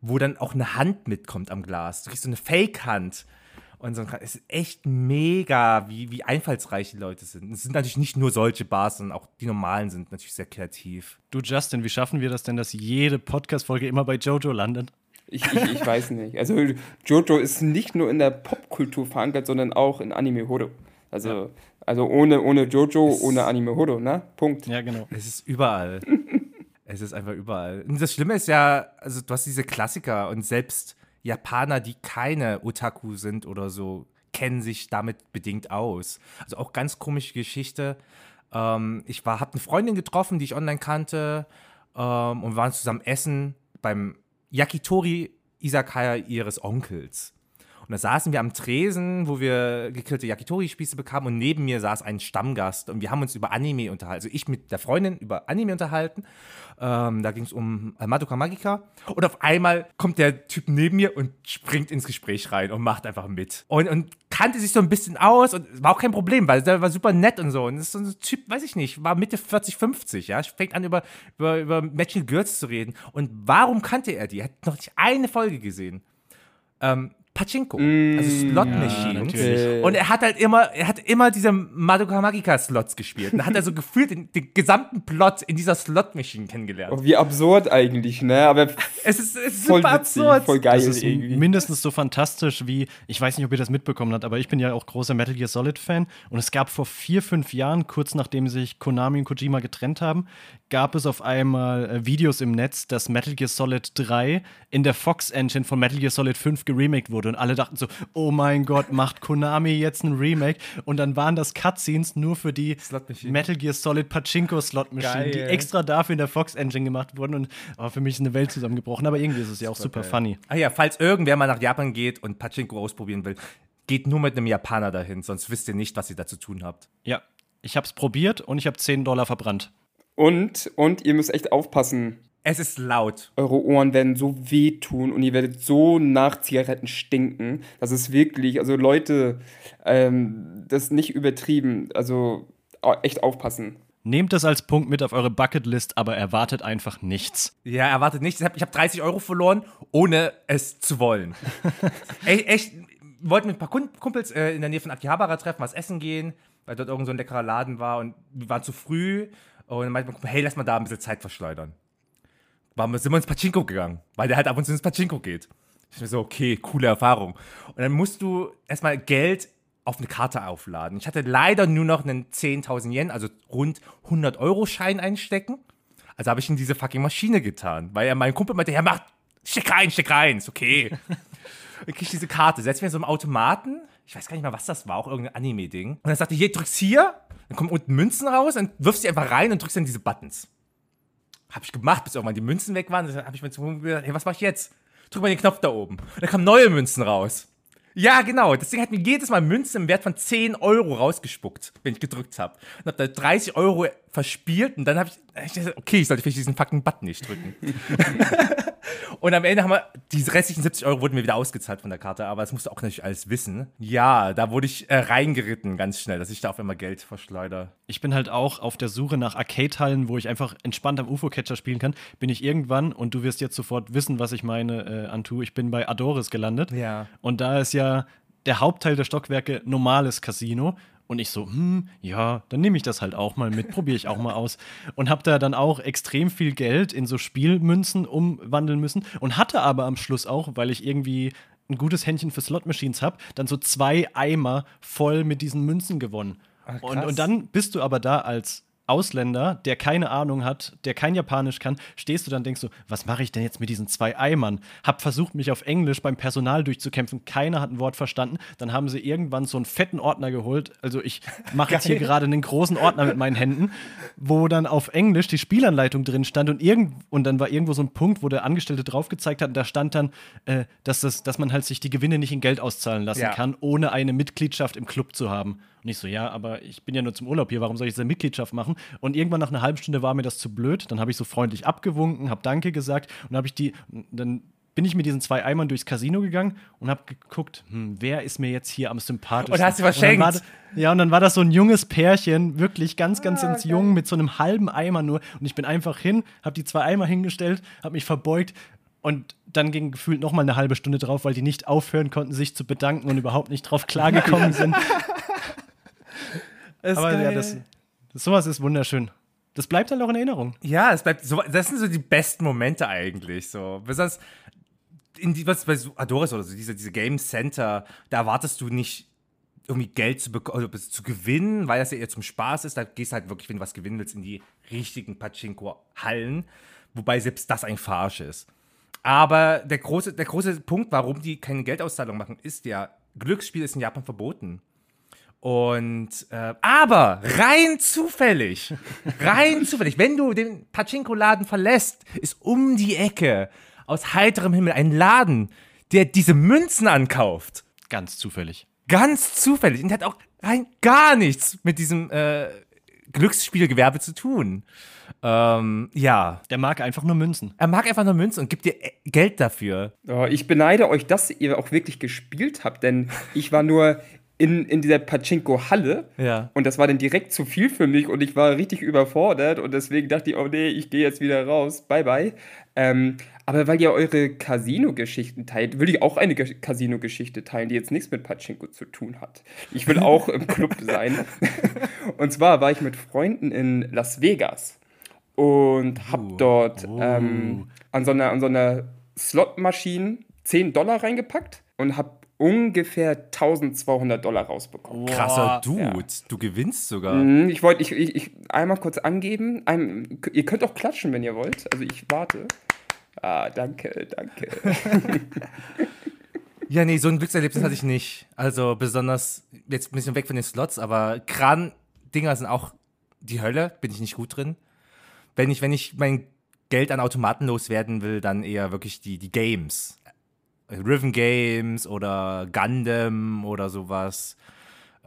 wo dann auch eine Hand mitkommt am Glas. Du kriegst so eine Fake-Hand und so, es ist echt mega, wie, wie einfallsreich die Leute sind. Es sind natürlich nicht nur solche Bars, sondern auch die normalen sind natürlich sehr kreativ. Du, Justin, wie schaffen wir das denn, dass jede Podcast-Folge immer bei Jojo landet? Ich, ich, ich weiß nicht. Also, Jojo ist nicht nur in der Popkultur verankert, sondern auch in Anime Horo. Also, ja. also ohne, ohne Jojo, es ohne Anime Horo, ne? Punkt. Ja, genau. Es ist überall. es ist einfach überall. Und das Schlimme ist ja, also du hast diese Klassiker und selbst Japaner, die keine Otaku sind oder so, kennen sich damit bedingt aus. Also auch ganz komische Geschichte. Ähm, ich habe eine Freundin getroffen, die ich online kannte, ähm, und wir waren zusammen essen beim Yakitori Isakaya ihres Onkels. Und da saßen wir am Tresen, wo wir gegrillte Yakitori-Spieße bekamen und neben mir saß ein Stammgast und wir haben uns über Anime unterhalten. Also ich mit der Freundin über Anime unterhalten. Ähm, da ging es um Madoka Magica. Und auf einmal kommt der Typ neben mir und springt ins Gespräch rein und macht einfach mit. Und, und kannte sich so ein bisschen aus und war auch kein Problem, weil der war super nett und so. Und das ist so ein Typ, weiß ich nicht, war Mitte 40, 50, ja. Fängt an, über, über, über Matching Girls zu reden. Und warum kannte er die? Er hat noch nicht eine Folge gesehen. Ähm, Pachinko, mm, also Slot Machines. Ja, und er hat halt immer, er hat immer diese Madoka Magica Slots gespielt. Und hat also gefühlt den, den, gesamten Plot in dieser Slot Machine kennengelernt. Oh, wie absurd eigentlich, ne? Aber es ist, es ist voll super witzig, absurd. Voll geil das ist irgendwie. mindestens so fantastisch wie, ich weiß nicht, ob ihr das mitbekommen habt, aber ich bin ja auch großer Metal Gear Solid Fan. Und es gab vor vier, fünf Jahren, kurz nachdem sich Konami und Kojima getrennt haben, gab es auf einmal äh, Videos im Netz, dass Metal Gear Solid 3 in der Fox Engine von Metal Gear Solid 5 geremaked wurde. Und alle dachten so, oh mein Gott, macht Konami jetzt ein Remake? Und dann waren das Cutscenes nur für die Metal Gear Solid Pachinko Slot Machine, die extra dafür in der Fox Engine gemacht wurden. Und oh, für mich ist eine Welt zusammengebrochen. Aber irgendwie ist es ja auch super geil. funny. Ah ja, falls irgendwer mal nach Japan geht und Pachinko ausprobieren will, geht nur mit einem Japaner dahin, sonst wisst ihr nicht, was ihr da zu tun habt. Ja, ich habe es probiert und ich habe 10 Dollar verbrannt. Und, und ihr müsst echt aufpassen. Es ist laut. Eure Ohren werden so wehtun und ihr werdet so nach Zigaretten stinken. Das ist wirklich, also Leute, ähm, das ist nicht übertrieben. Also echt aufpassen. Nehmt das als Punkt mit auf eure Bucketlist, aber erwartet einfach nichts. Ja, erwartet nichts. Ich habe hab 30 Euro verloren, ohne es zu wollen. echt, echt, wollten mit ein paar Kumpels äh, in der Nähe von Akihabara treffen, was essen gehen, weil dort irgend so ein leckerer Laden war und wir waren zu früh. Und dann meinte man, hey, lass mal da ein bisschen Zeit verschleudern waren wir, sind wir ins Pachinko gegangen, weil der halt ab und zu ins Pachinko geht. Ich mir so, okay, coole Erfahrung. Und dann musst du erstmal Geld auf eine Karte aufladen. Ich hatte leider nur noch einen 10.000 Yen, also rund 100 Euro Schein einstecken. Also habe ich in diese fucking Maschine getan, weil er mein Kumpel meinte, ja, mach, steck rein, steck rein, ist okay. dann krieg ich diese Karte, setz mir so im Automaten, ich weiß gar nicht mal, was das war, auch irgendein Anime-Ding. Und dann sagte ich, hier, drückst hier, dann kommen unten Münzen raus, dann wirfst du die einfach rein und drückst dann diese Buttons. Habe ich gemacht, bis irgendwann die Münzen weg waren. Dann habe ich mir zum gesagt, hey, was mache ich jetzt? Drück mal den Knopf da oben. Und dann kamen neue Münzen raus. Ja, genau. Das Ding hat mir jedes Mal Münzen im Wert von 10 Euro rausgespuckt, wenn ich gedrückt habe. Und habe da 30 Euro verspielt und dann habe ich, ich gesagt, okay, ich sollte vielleicht diesen fucking Button nicht drücken. und am Ende haben wir, diese restlichen 70 Euro wurden mir wieder ausgezahlt von der Karte, aber das musst du auch natürlich alles wissen. Ja, da wurde ich äh, reingeritten ganz schnell, dass ich da auf einmal Geld verschleudere. Ich bin halt auch auf der Suche nach Arcade-Hallen, wo ich einfach entspannt am UFO-Catcher spielen kann. Bin ich irgendwann, und du wirst jetzt sofort wissen, was ich meine, äh, Antu, ich bin bei Adoris gelandet. Ja. Und da ist ja der Hauptteil der Stockwerke normales Casino und ich so, hm, ja, dann nehme ich das halt auch mal mit, probiere ich auch mal aus. Und habe da dann auch extrem viel Geld in so Spielmünzen umwandeln müssen und hatte aber am Schluss auch, weil ich irgendwie ein gutes Händchen für Slot-Machines habe, dann so zwei Eimer voll mit diesen Münzen gewonnen. Ach, und, und dann bist du aber da als Ausländer, der keine Ahnung hat, der kein Japanisch kann, stehst du dann und denkst so, was mache ich denn jetzt mit diesen zwei Eimern? Hab versucht, mich auf Englisch beim Personal durchzukämpfen, keiner hat ein Wort verstanden. Dann haben sie irgendwann so einen fetten Ordner geholt. Also ich mache jetzt hier gerade einen großen Ordner mit meinen Händen, wo dann auf Englisch die Spielanleitung drin stand und irgend und dann war irgendwo so ein Punkt, wo der Angestellte drauf gezeigt hat, und da stand dann, äh, dass, das, dass man halt sich die Gewinne nicht in Geld auszahlen lassen Ja. kann, ohne eine Mitgliedschaft im Club zu haben. Und ich so, ja, aber ich bin ja nur zum Urlaub hier, warum soll ich diese Mitgliedschaft machen? Und irgendwann nach einer halben Stunde war mir das zu blöd. Dann habe ich so freundlich abgewunken, habe Danke gesagt und habe ich die, dann bin ich mit diesen zwei Eimern durchs Casino gegangen und habe geguckt, hm, wer ist mir jetzt hier am sympathischsten? Und hast du dann verschenkt? war, ja, und dann war das so ein junges Pärchen, wirklich ganz, ganz Ah, ins Jung mit so einem halben Eimer nur. Und ich bin einfach hin, habe die zwei Eimer hingestellt, habe mich verbeugt und dann ging gefühlt noch mal eine halbe Stunde drauf, weil die nicht aufhören konnten, sich zu bedanken und überhaupt nicht drauf klargekommen sind. Aber ja, das, das, sowas ist wunderschön. Das bleibt halt auch in Erinnerung. Ja, es bleibt so, das sind so die besten Momente eigentlich. So. Besonders in die, was bei Adoris oder so, diese, diese Game Center, da erwartest du nicht irgendwie Geld zu bekommen, oder zu gewinnen, weil das ja eher zum Spaß ist. Da gehst du halt wirklich, wenn du was gewinnen willst, in die richtigen Pachinko-Hallen. Wobei selbst das ein Farsch ist. Aber der große, der große Punkt, warum die keine Geldauszahlung machen, ist ja, Glücksspiel ist in Japan verboten. Und, äh, aber rein zufällig, rein zufällig, wenn du den Pachinko-Laden verlässt, ist um die Ecke aus heiterem Himmel ein Laden, der diese Münzen ankauft. Ganz zufällig. Ganz zufällig. Und der hat auch rein gar nichts mit diesem äh, Glücksspielgewerbe zu tun. Ähm, ja. Der mag einfach nur Münzen. Er mag einfach nur Münzen und gibt dir äh, Geld dafür. Oh, ich beneide euch, dass ihr auch wirklich gespielt habt, denn ich war nur in, in dieser Pachinko-Halle Ja. und das war dann direkt zu viel für mich und ich war richtig überfordert und deswegen dachte ich, oh nee, ich gehe jetzt wieder raus, bye bye. Ähm, aber weil ihr eure Casino-Geschichten teilt, will ich auch eine Ge- Casino-Geschichte teilen, die jetzt nichts mit Pachinko zu tun hat. Ich will auch im Club sein. und zwar war ich mit Freunden in Las Vegas und hab dort ähm, an so einer, an so einer Slotmaschine 10 Dollar reingepackt und hab ungefähr 1200 Dollar rausbekommen. Krasser Dude. Du gewinnst sogar. Mhm, Ich wollte ich, ich, ich einmal kurz angeben. Ein, ihr könnt auch klatschen, wenn ihr wollt. Also ich warte. Ah, danke, danke. Ja, nee, so ein Glückserlebnis hatte ich nicht. Also besonders, jetzt ein bisschen weg von den Slots, aber Kran-Dinger sind auch die Hölle, bin ich nicht gut drin. Wenn ich, wenn ich mein Geld an Automaten loswerden will, dann eher wirklich die, die Games. Riven Games oder Gundam oder sowas.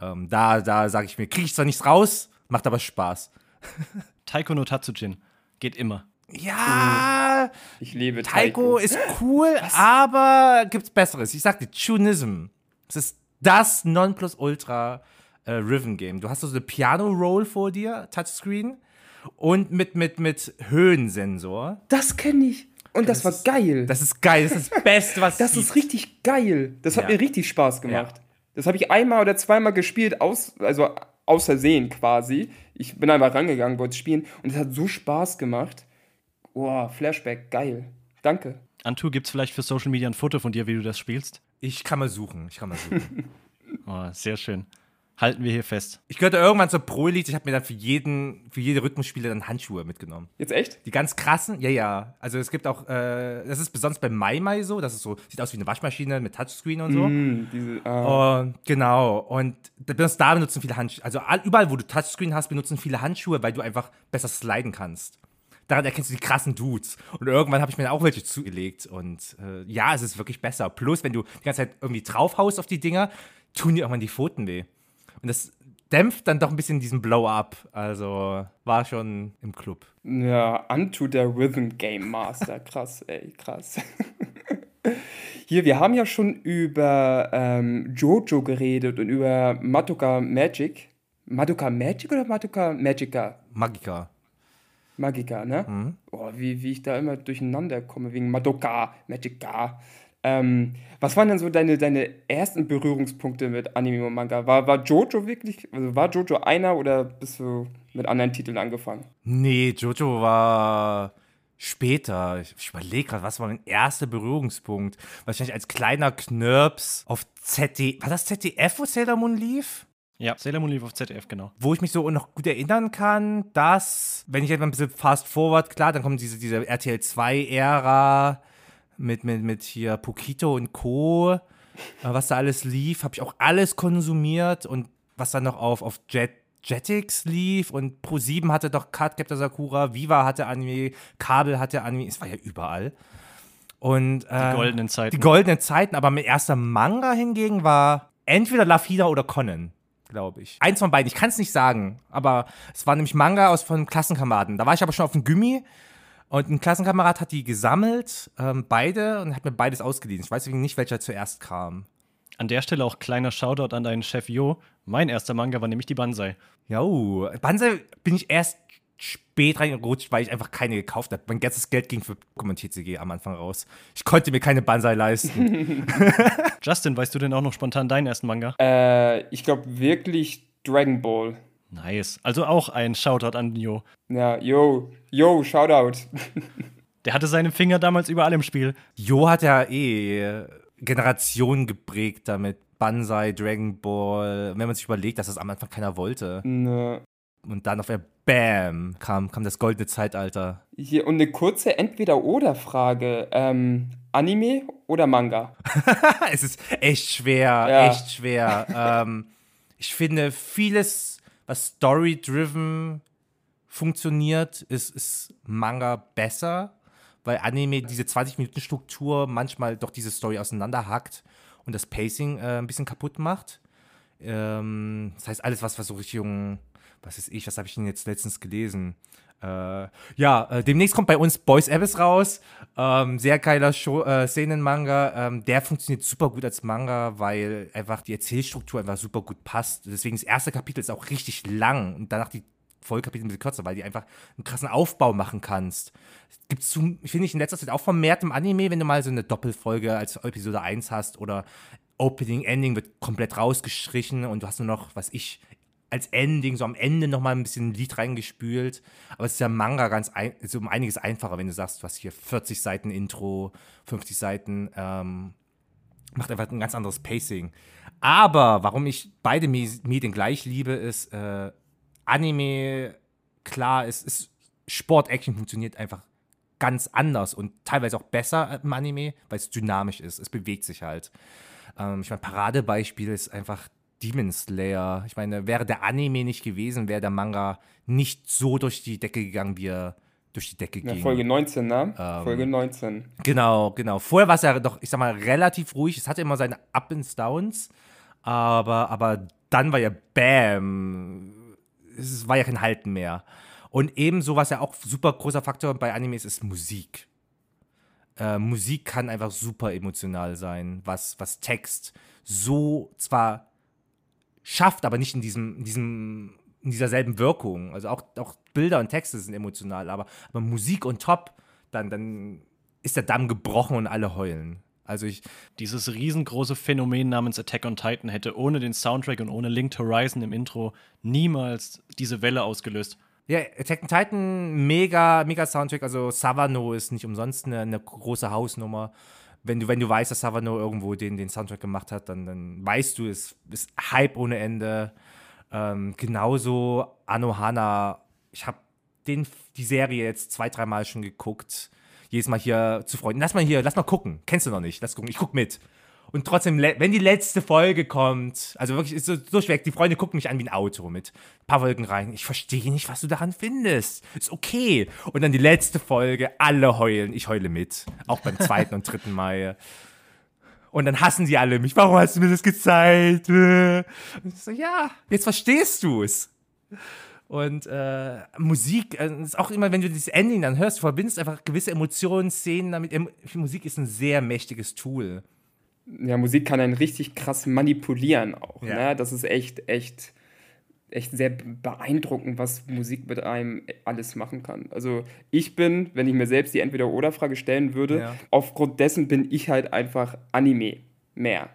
Ähm, da da sage ich mir, kriege ich zwar nichts raus, macht aber Spaß. Taiko no Tatsujin. Geht immer. Ja, Ich lebe Taiko ist cool, aber gibt's Besseres. Ich sag dir, Tunism. Es ist das Nonplusultra äh, Riven Game. Du hast so eine Piano Roll vor dir, Touchscreen und mit mit mit Höhensensor. Das kenne ich. Und das, war geil. Das ist geil, das ist das Beste, was Das es ist richtig geil. Das hat Ja. mir richtig Spaß gemacht. Das habe ich einmal oder zweimal gespielt, aus, also aus Versehen quasi. Ich bin einfach rangegangen, wollte spielen und es hat so Spaß gemacht. Boah, Flashback, geil. Danke. Antu, gibt's vielleicht für Social Media ein Foto von dir, wie du das spielst? Ich kann mal suchen, ich kann mal suchen. Oh, sehr schön. Halten wir hier fest. ich gehörte irgendwann zur Pro Elite, ich habe mir dann für jeden für jede Rhythmusspiele dann Handschuhe mitgenommen. Jetzt echt? Die ganz krassen, ja, ja. Also es gibt auch, äh, das ist besonders bei Mai Mai so, das ist so, sieht aus wie eine Waschmaschine mit Touchscreen und so. Hm, diese, ah. Und genau. Und besonders da benutzen viele Handschuhe. Also all- überall, wo du Touchscreen hast, benutzen viele Handschuhe, weil du einfach besser sliden kannst. Daran erkennst du die krassen Dudes. Und irgendwann habe ich mir auch welche zugelegt. Und äh, ja, es ist wirklich besser. Plus, wenn du die ganze Zeit irgendwie draufhaust auf die Dinger, tun dir irgendwann die Pfoten weh. Und das dämpft dann doch ein bisschen diesen Blow-up. Also war schon im Club. Ja, Unto der Rhythm Game Master. Krass, ey, krass. Hier, wir haben ja schon über ähm, Jojo geredet und über Madoka Magic. Madoka Magic oder Madoka Magica? Magica. Magica, ne? Oh, wie, wie ich da immer durcheinander komme wegen Madoka, Magica. Ähm, was waren denn so deine, deine ersten Berührungspunkte mit Anime und Manga? War, war Jojo wirklich, also war Jojo einer oder bist du mit anderen Titeln angefangen? Nee, Jojo war Später, ich, ich überlege gerade, was war mein erster Berührungspunkt? Wahrscheinlich als kleiner Knirps auf ZDF. War das ZDF, wo Sailor Moon lief? Ja, Sailor Moon lief auf ZDF, genau. Wo ich mich so noch gut erinnern kann, dass, wenn ich jetzt mal ein bisschen fast forward, klar, dann kommt diese, diese RTL 2-Ära mit, mit, mit hier Pokito und Co., äh, was da alles lief, habe ich auch alles konsumiert und was dann noch auf, auf Jet Jetix lief und Pro7 hatte doch Cardcaptor Sakura, Viva hatte Anime, Kabel hatte Anime, es war ja überall. Und, äh, die goldenen Zeiten. Die goldenen Zeiten, aber mein erster Manga hingegen war entweder Lafina oder Conan, glaube ich. Eins von beiden, ich kann es nicht sagen, aber es war nämlich Manga aus von Klassenkameraden. Da war ich aber schon auf dem Gummi und ein Klassenkamerad hat die gesammelt, ähm, beide, und hat mir beides ausgeliehen. Ich weiß nicht, welcher zuerst kam. An der Stelle auch kleiner Shoutout an deinen Chef Jo. Mein erster Manga war nämlich die Banzai. Jo, Banzai bin ich erst spät reingerutscht, weil ich einfach keine gekauft habe. Mein ganzes Geld ging für Pokémon TCG am Anfang raus. Ich konnte mir keine Banzai leisten. Justin, weißt du denn auch noch spontan deinen ersten Manga? Äh, ich glaube wirklich Dragon Ball. Nice. Also auch ein Shoutout an Jo. Ja, yo, yo, Shoutout. Der hatte seine Finger damals überall im Spiel. Jo hat ja eh Generationen geprägt damit. Banzai, Dragon Ball, wenn man sich überlegt, dass das am Anfang keiner wollte. Ne. Und dann auf einmal, bam, kam, kam das goldene Zeitalter. Hier, und eine kurze Entweder-Oder-Frage. Ähm, Anime oder Manga? es ist echt schwer, ja. echt schwer. ähm, ich finde, vieles, was story-driven funktioniert, ist, ist Manga besser weil Anime diese 20-Minuten-Struktur manchmal doch diese Story auseinanderhackt und das Pacing äh, ein bisschen kaputt macht. Ähm, das heißt, alles, was, was so Richtung, was ist ich, was habe ich denn jetzt letztens gelesen? Äh, ja, äh, demnächst kommt bei uns Boys Abyss raus. Ähm, sehr geiler Show, äh, Szenenmanga. Ähm, der funktioniert super gut als Manga, weil einfach die Erzählstruktur einfach super gut passt. Deswegen das erste Kapitel ist auch richtig lang und danach die Folgekapitel ein bisschen kürzer, weil die einfach einen krassen Aufbau machen kannst. Gibt es, finde ich, in letzter Zeit auch vermehrt im Anime, wenn du mal so eine Doppelfolge als Episode 1 hast oder Opening, Ending wird komplett rausgestrichen und du hast nur noch, was ich, als Ending, so am Ende nochmal ein bisschen ein Lied reingespült. Aber es ist ja Manga ganz ein, ist um einiges einfacher, wenn du sagst, hast hier 40 Seiten Intro, 50 Seiten, ähm, macht einfach ein ganz anderes Pacing. Aber warum ich beide Medien gleich liebe, ist, äh, Anime, klar, es ist Sport-Action funktioniert einfach ganz anders und teilweise auch besser im Anime, weil es dynamisch ist. Es bewegt sich halt. Ähm, ich meine, Paradebeispiel ist einfach Demon Slayer. Ich meine, wäre der Anime nicht gewesen, wäre der Manga nicht so durch die Decke gegangen, wie er durch die Decke ja, ging. Folge 19, ne? Ähm, Folge 19. Genau, genau. Vorher war es ja doch, ich sag mal, relativ ruhig. Es hatte immer seine Up and Downs, aber, aber dann war ja Bam es war ja kein Halten mehr. Und ebenso, was ja auch super großer Faktor bei Animes ist, Musik. Äh, Musik kann einfach super emotional sein, was, was Text so zwar schafft, aber nicht in diesem, in diesem, in dieser selben Wirkung. Also auch, auch Bilder und Texte sind emotional, aber, aber Musik und Top, dann, dann ist der Damm gebrochen und alle heulen. Also ich. Dieses riesengroße Phänomen namens Attack on Titan hätte ohne den Soundtrack und ohne Linked Horizon im Intro niemals diese Welle ausgelöst. Ja, Attack on Titan, mega, mega Soundtrack. Also Savano ist nicht umsonst eine, eine große Hausnummer. Wenn du, wenn du weißt, dass Savano irgendwo den, den Soundtrack gemacht hat, dann, dann weißt du, es ist Hype ohne Ende. Ähm, genauso Anohana. Ich habe die Serie jetzt zwei, dreimal schon geguckt jedes Mal hier zu Freunden. Lass mal hier, lass mal gucken. Kennst du noch nicht? Lass gucken. Ich guck mit. Und trotzdem, wenn die letzte Folge kommt, also wirklich ist so durchweg, die Freunde gucken mich an wie ein Auto mit ein paar Wolken rein. Ich verstehe nicht, was du daran findest. Ist okay. Und dann die letzte Folge, alle heulen. Ich heule mit. Auch beim zweiten und dritten Mal. Und dann hassen sie alle mich. Warum hast du mir das gezeigt? Und ich so, ja, jetzt verstehst du es. Und äh, Musik äh, ist auch immer, wenn du dieses Ending dann hörst, du verbindest einfach gewisse Emotionen, Szenen damit. Musik ist ein sehr mächtiges Tool. Ja, Musik kann einen richtig krass manipulieren auch. Ja. Ne? Das ist echt, echt, echt sehr beeindruckend, was Musik mit einem alles machen kann. Also ich bin, wenn ich mir selbst die Entweder-Oder-Frage stellen würde, ja. aufgrund dessen bin ich halt einfach Anime mehr.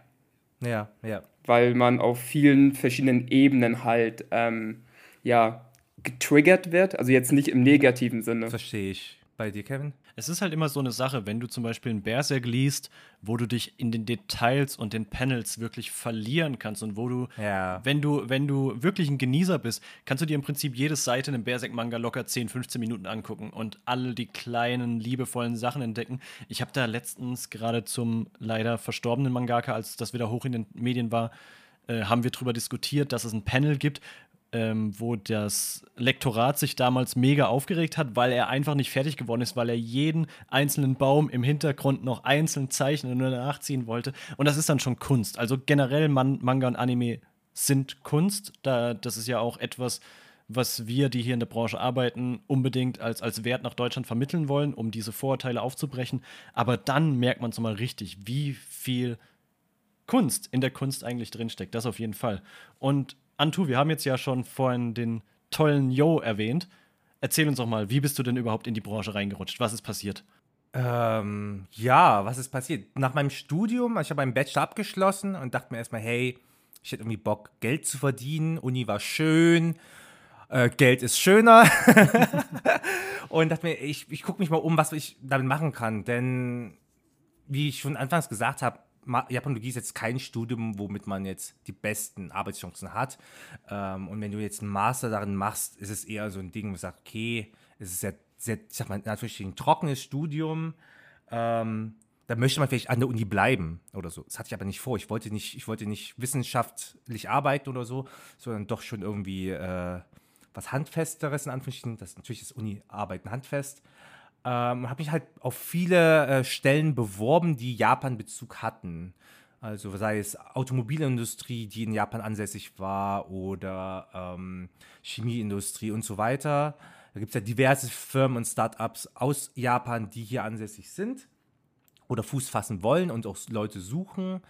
Ja, ja. Weil man auf vielen verschiedenen Ebenen halt, ähm, ja, getriggert wird. Also jetzt nicht im negativen Sinne. Verstehe ich. bei dir, Kevin? Es ist halt immer so eine Sache, wenn du zum Beispiel einen Berserk liest, wo du dich in den Details und den Panels wirklich verlieren kannst und wo du, Ja. wenn du, wenn du wirklich ein Genießer bist, kannst du dir im Prinzip jede Seite in einem Berserk-Manga locker 10, 15 Minuten angucken und all die kleinen, liebevollen Sachen entdecken. Ich habe da letztens gerade zum leider verstorbenen Mangaka, als das wieder hoch in den Medien war, äh, haben wir darüber diskutiert, dass es ein Panel gibt, ähm, wo das Lektorat sich damals mega aufgeregt hat, weil er einfach nicht fertig geworden ist, weil er jeden einzelnen Baum im Hintergrund noch einzeln zeichnen und nur nachziehen wollte. Und das ist dann schon Kunst. Also generell Man Manga und Anime sind Kunst. Da, das ist ja auch etwas, was wir, die hier in der Branche arbeiten, unbedingt als, als Wert nach Deutschland vermitteln wollen, um diese Vorurteile aufzubrechen. Aber dann merkt man es mal richtig, wie viel Kunst in der Kunst eigentlich drinsteckt. Das auf jeden Fall. Und Antu, wir haben jetzt ja schon vorhin den tollen Yo erwähnt. Erzähl uns doch mal, wie bist du denn überhaupt in die Branche reingerutscht? Was ist passiert? Ähm, ja, was ist passiert? Nach meinem Studium, ich habe meinen Bachelor abgeschlossen und dachte mir erstmal, hey, ich hätte irgendwie Bock, Geld zu verdienen. Uni war schön, äh, Geld ist schöner. und dachte mir, ich, ich gucke mich mal um, was ich damit machen kann. Denn, wie ich schon anfangs gesagt habe, Japanologie ist jetzt kein Studium, womit man jetzt die besten Arbeitschancen hat. Ähm, und wenn du jetzt einen Master darin machst, ist es eher so ein Ding, wo man sagt, okay, es ist sehr, sehr sag mal, natürlich ein trockenes Studium. Ähm, da möchte man vielleicht an der Uni bleiben oder so. Das hatte ich aber nicht vor. Ich wollte nicht, ich wollte nicht wissenschaftlich arbeiten oder so, sondern doch schon irgendwie äh, was Handfesteres in Anführungsstrichen. Das ist natürlich das Uni-Arbeiten handfest. Ähm, habe mich halt auf viele äh, Stellen beworben, die Japan-Bezug hatten. Also sei es Automobilindustrie, die in Japan ansässig war, oder ähm, Chemieindustrie und so weiter. Da gibt es ja diverse Firmen und Startups aus Japan, die hier ansässig sind oder Fuß fassen wollen und auch Leute suchen,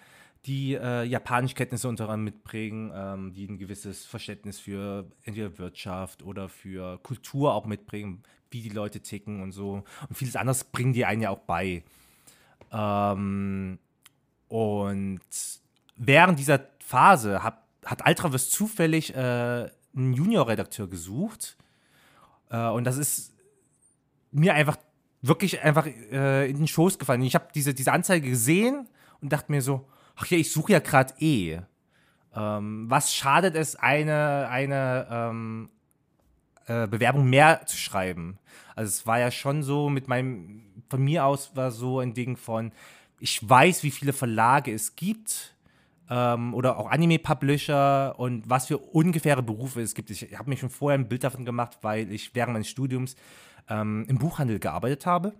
die äh, Japanischkenntnisse unter anderem mitbringen, ähm, die ein gewisses Verständnis für entweder Wirtschaft oder für Kultur auch mitbringen, wie die Leute ticken und so. Und vieles anderes bringen die einen ja auch bei. Ähm, und während dieser Phase hat, hat Ultraverse zufällig äh, einen Junior-Redakteur gesucht. Äh, und das ist mir einfach wirklich einfach äh, in den Schoß gefallen. Ich habe diese, diese Anzeige gesehen und dachte mir so, ach ja, ich suche ja gerade eh. Ähm, was schadet es, eine, eine ähm, äh, Bewerbung mehr zu schreiben? Also es war ja schon so mit meinem, von mir aus war so ein Ding von, ich weiß, wie viele Verlage es gibt ähm, oder auch Anime-Publisher und was für ungefähre Berufe es gibt. Ich habe mir schon vorher ein Bild davon gemacht, weil ich während meines Studiums ähm, im Buchhandel gearbeitet habe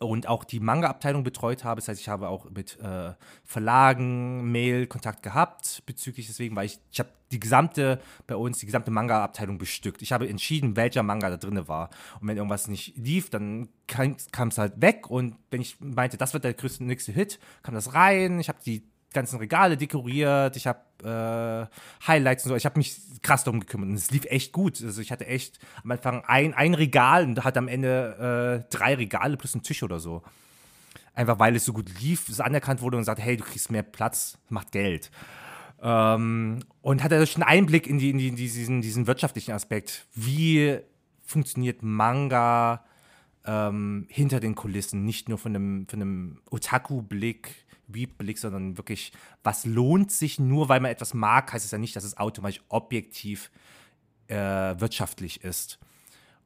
und auch die Manga-Abteilung betreut habe. Das heißt, ich habe auch mit äh, Verlagen, Mail Kontakt gehabt bezüglich deswegen, weil ich, ich habe die gesamte, bei uns die gesamte Manga-Abteilung bestückt. Ich habe entschieden, welcher Manga da drin war. Und wenn irgendwas nicht lief, dann kam es halt weg. Und wenn ich meinte, das wird der größte, nächste Hit, kam das rein. Ich habe die ganzen Regale dekoriert, ich habe äh, Highlights und so. Ich habe mich krass darum gekümmert und es lief echt gut. Also ich hatte echt am Anfang ein, ein Regal und hatte am Ende äh, drei Regale plus einen Tisch oder so. Einfach weil es so gut lief, es anerkannt wurde und sagt, hey, du kriegst mehr Platz, macht Geld. Ähm, und hatte schon Einblick in, die, in, die, in diesen, diesen wirtschaftlichen Aspekt. Wie funktioniert Manga ähm, hinter den Kulissen? Nicht nur von einem, von einem Otaku-Blick, Weep-Blick, sondern wirklich, was lohnt sich nur, weil man etwas mag, heißt es ja nicht, dass es automatisch objektiv äh, wirtschaftlich ist.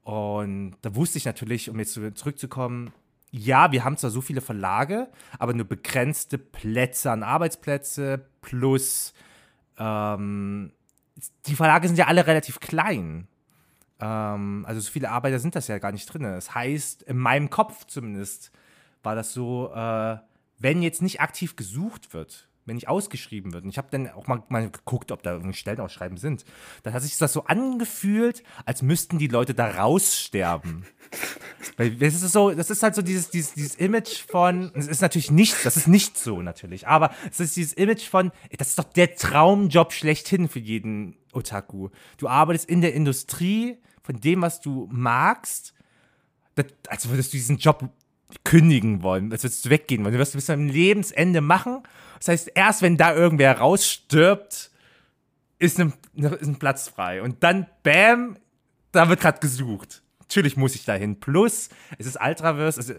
Und da wusste ich natürlich, um jetzt zu- zurückzukommen, ja, wir haben zwar so viele Verlage, aber nur begrenzte Plätze an Arbeitsplätze plus ähm, die Verlage sind ja alle relativ klein. Ähm, also so viele Arbeiter sind das ja gar nicht drin. Das heißt, in meinem Kopf zumindest war das so, äh, wenn jetzt nicht aktiv gesucht wird, wenn nicht ausgeschrieben wird, und ich habe dann auch mal, mal geguckt, ob da irgendwie Stellenausschreiben sind, dann hat sich das so angefühlt, als müssten die Leute da raussterben. Weil das ist so, das ist halt so dieses, dieses, dieses Image von, es ist natürlich nicht, das ist nicht so natürlich, aber es ist dieses Image von, das ist doch der Traumjob schlechthin für jeden Otaku. Du arbeitest in der Industrie von dem, was du magst, das, als würdest du diesen Job kündigen wollen, als würdest du weggehen wollen. Du wirst du bis zum Lebensende machen. Das heißt, erst wenn da irgendwer rausstirbt, ist ein, ist ein Platz frei. Und dann, bam, da wird gerade gesucht. natürlich muss ich dahin. Plus, es ist Ultraverse, also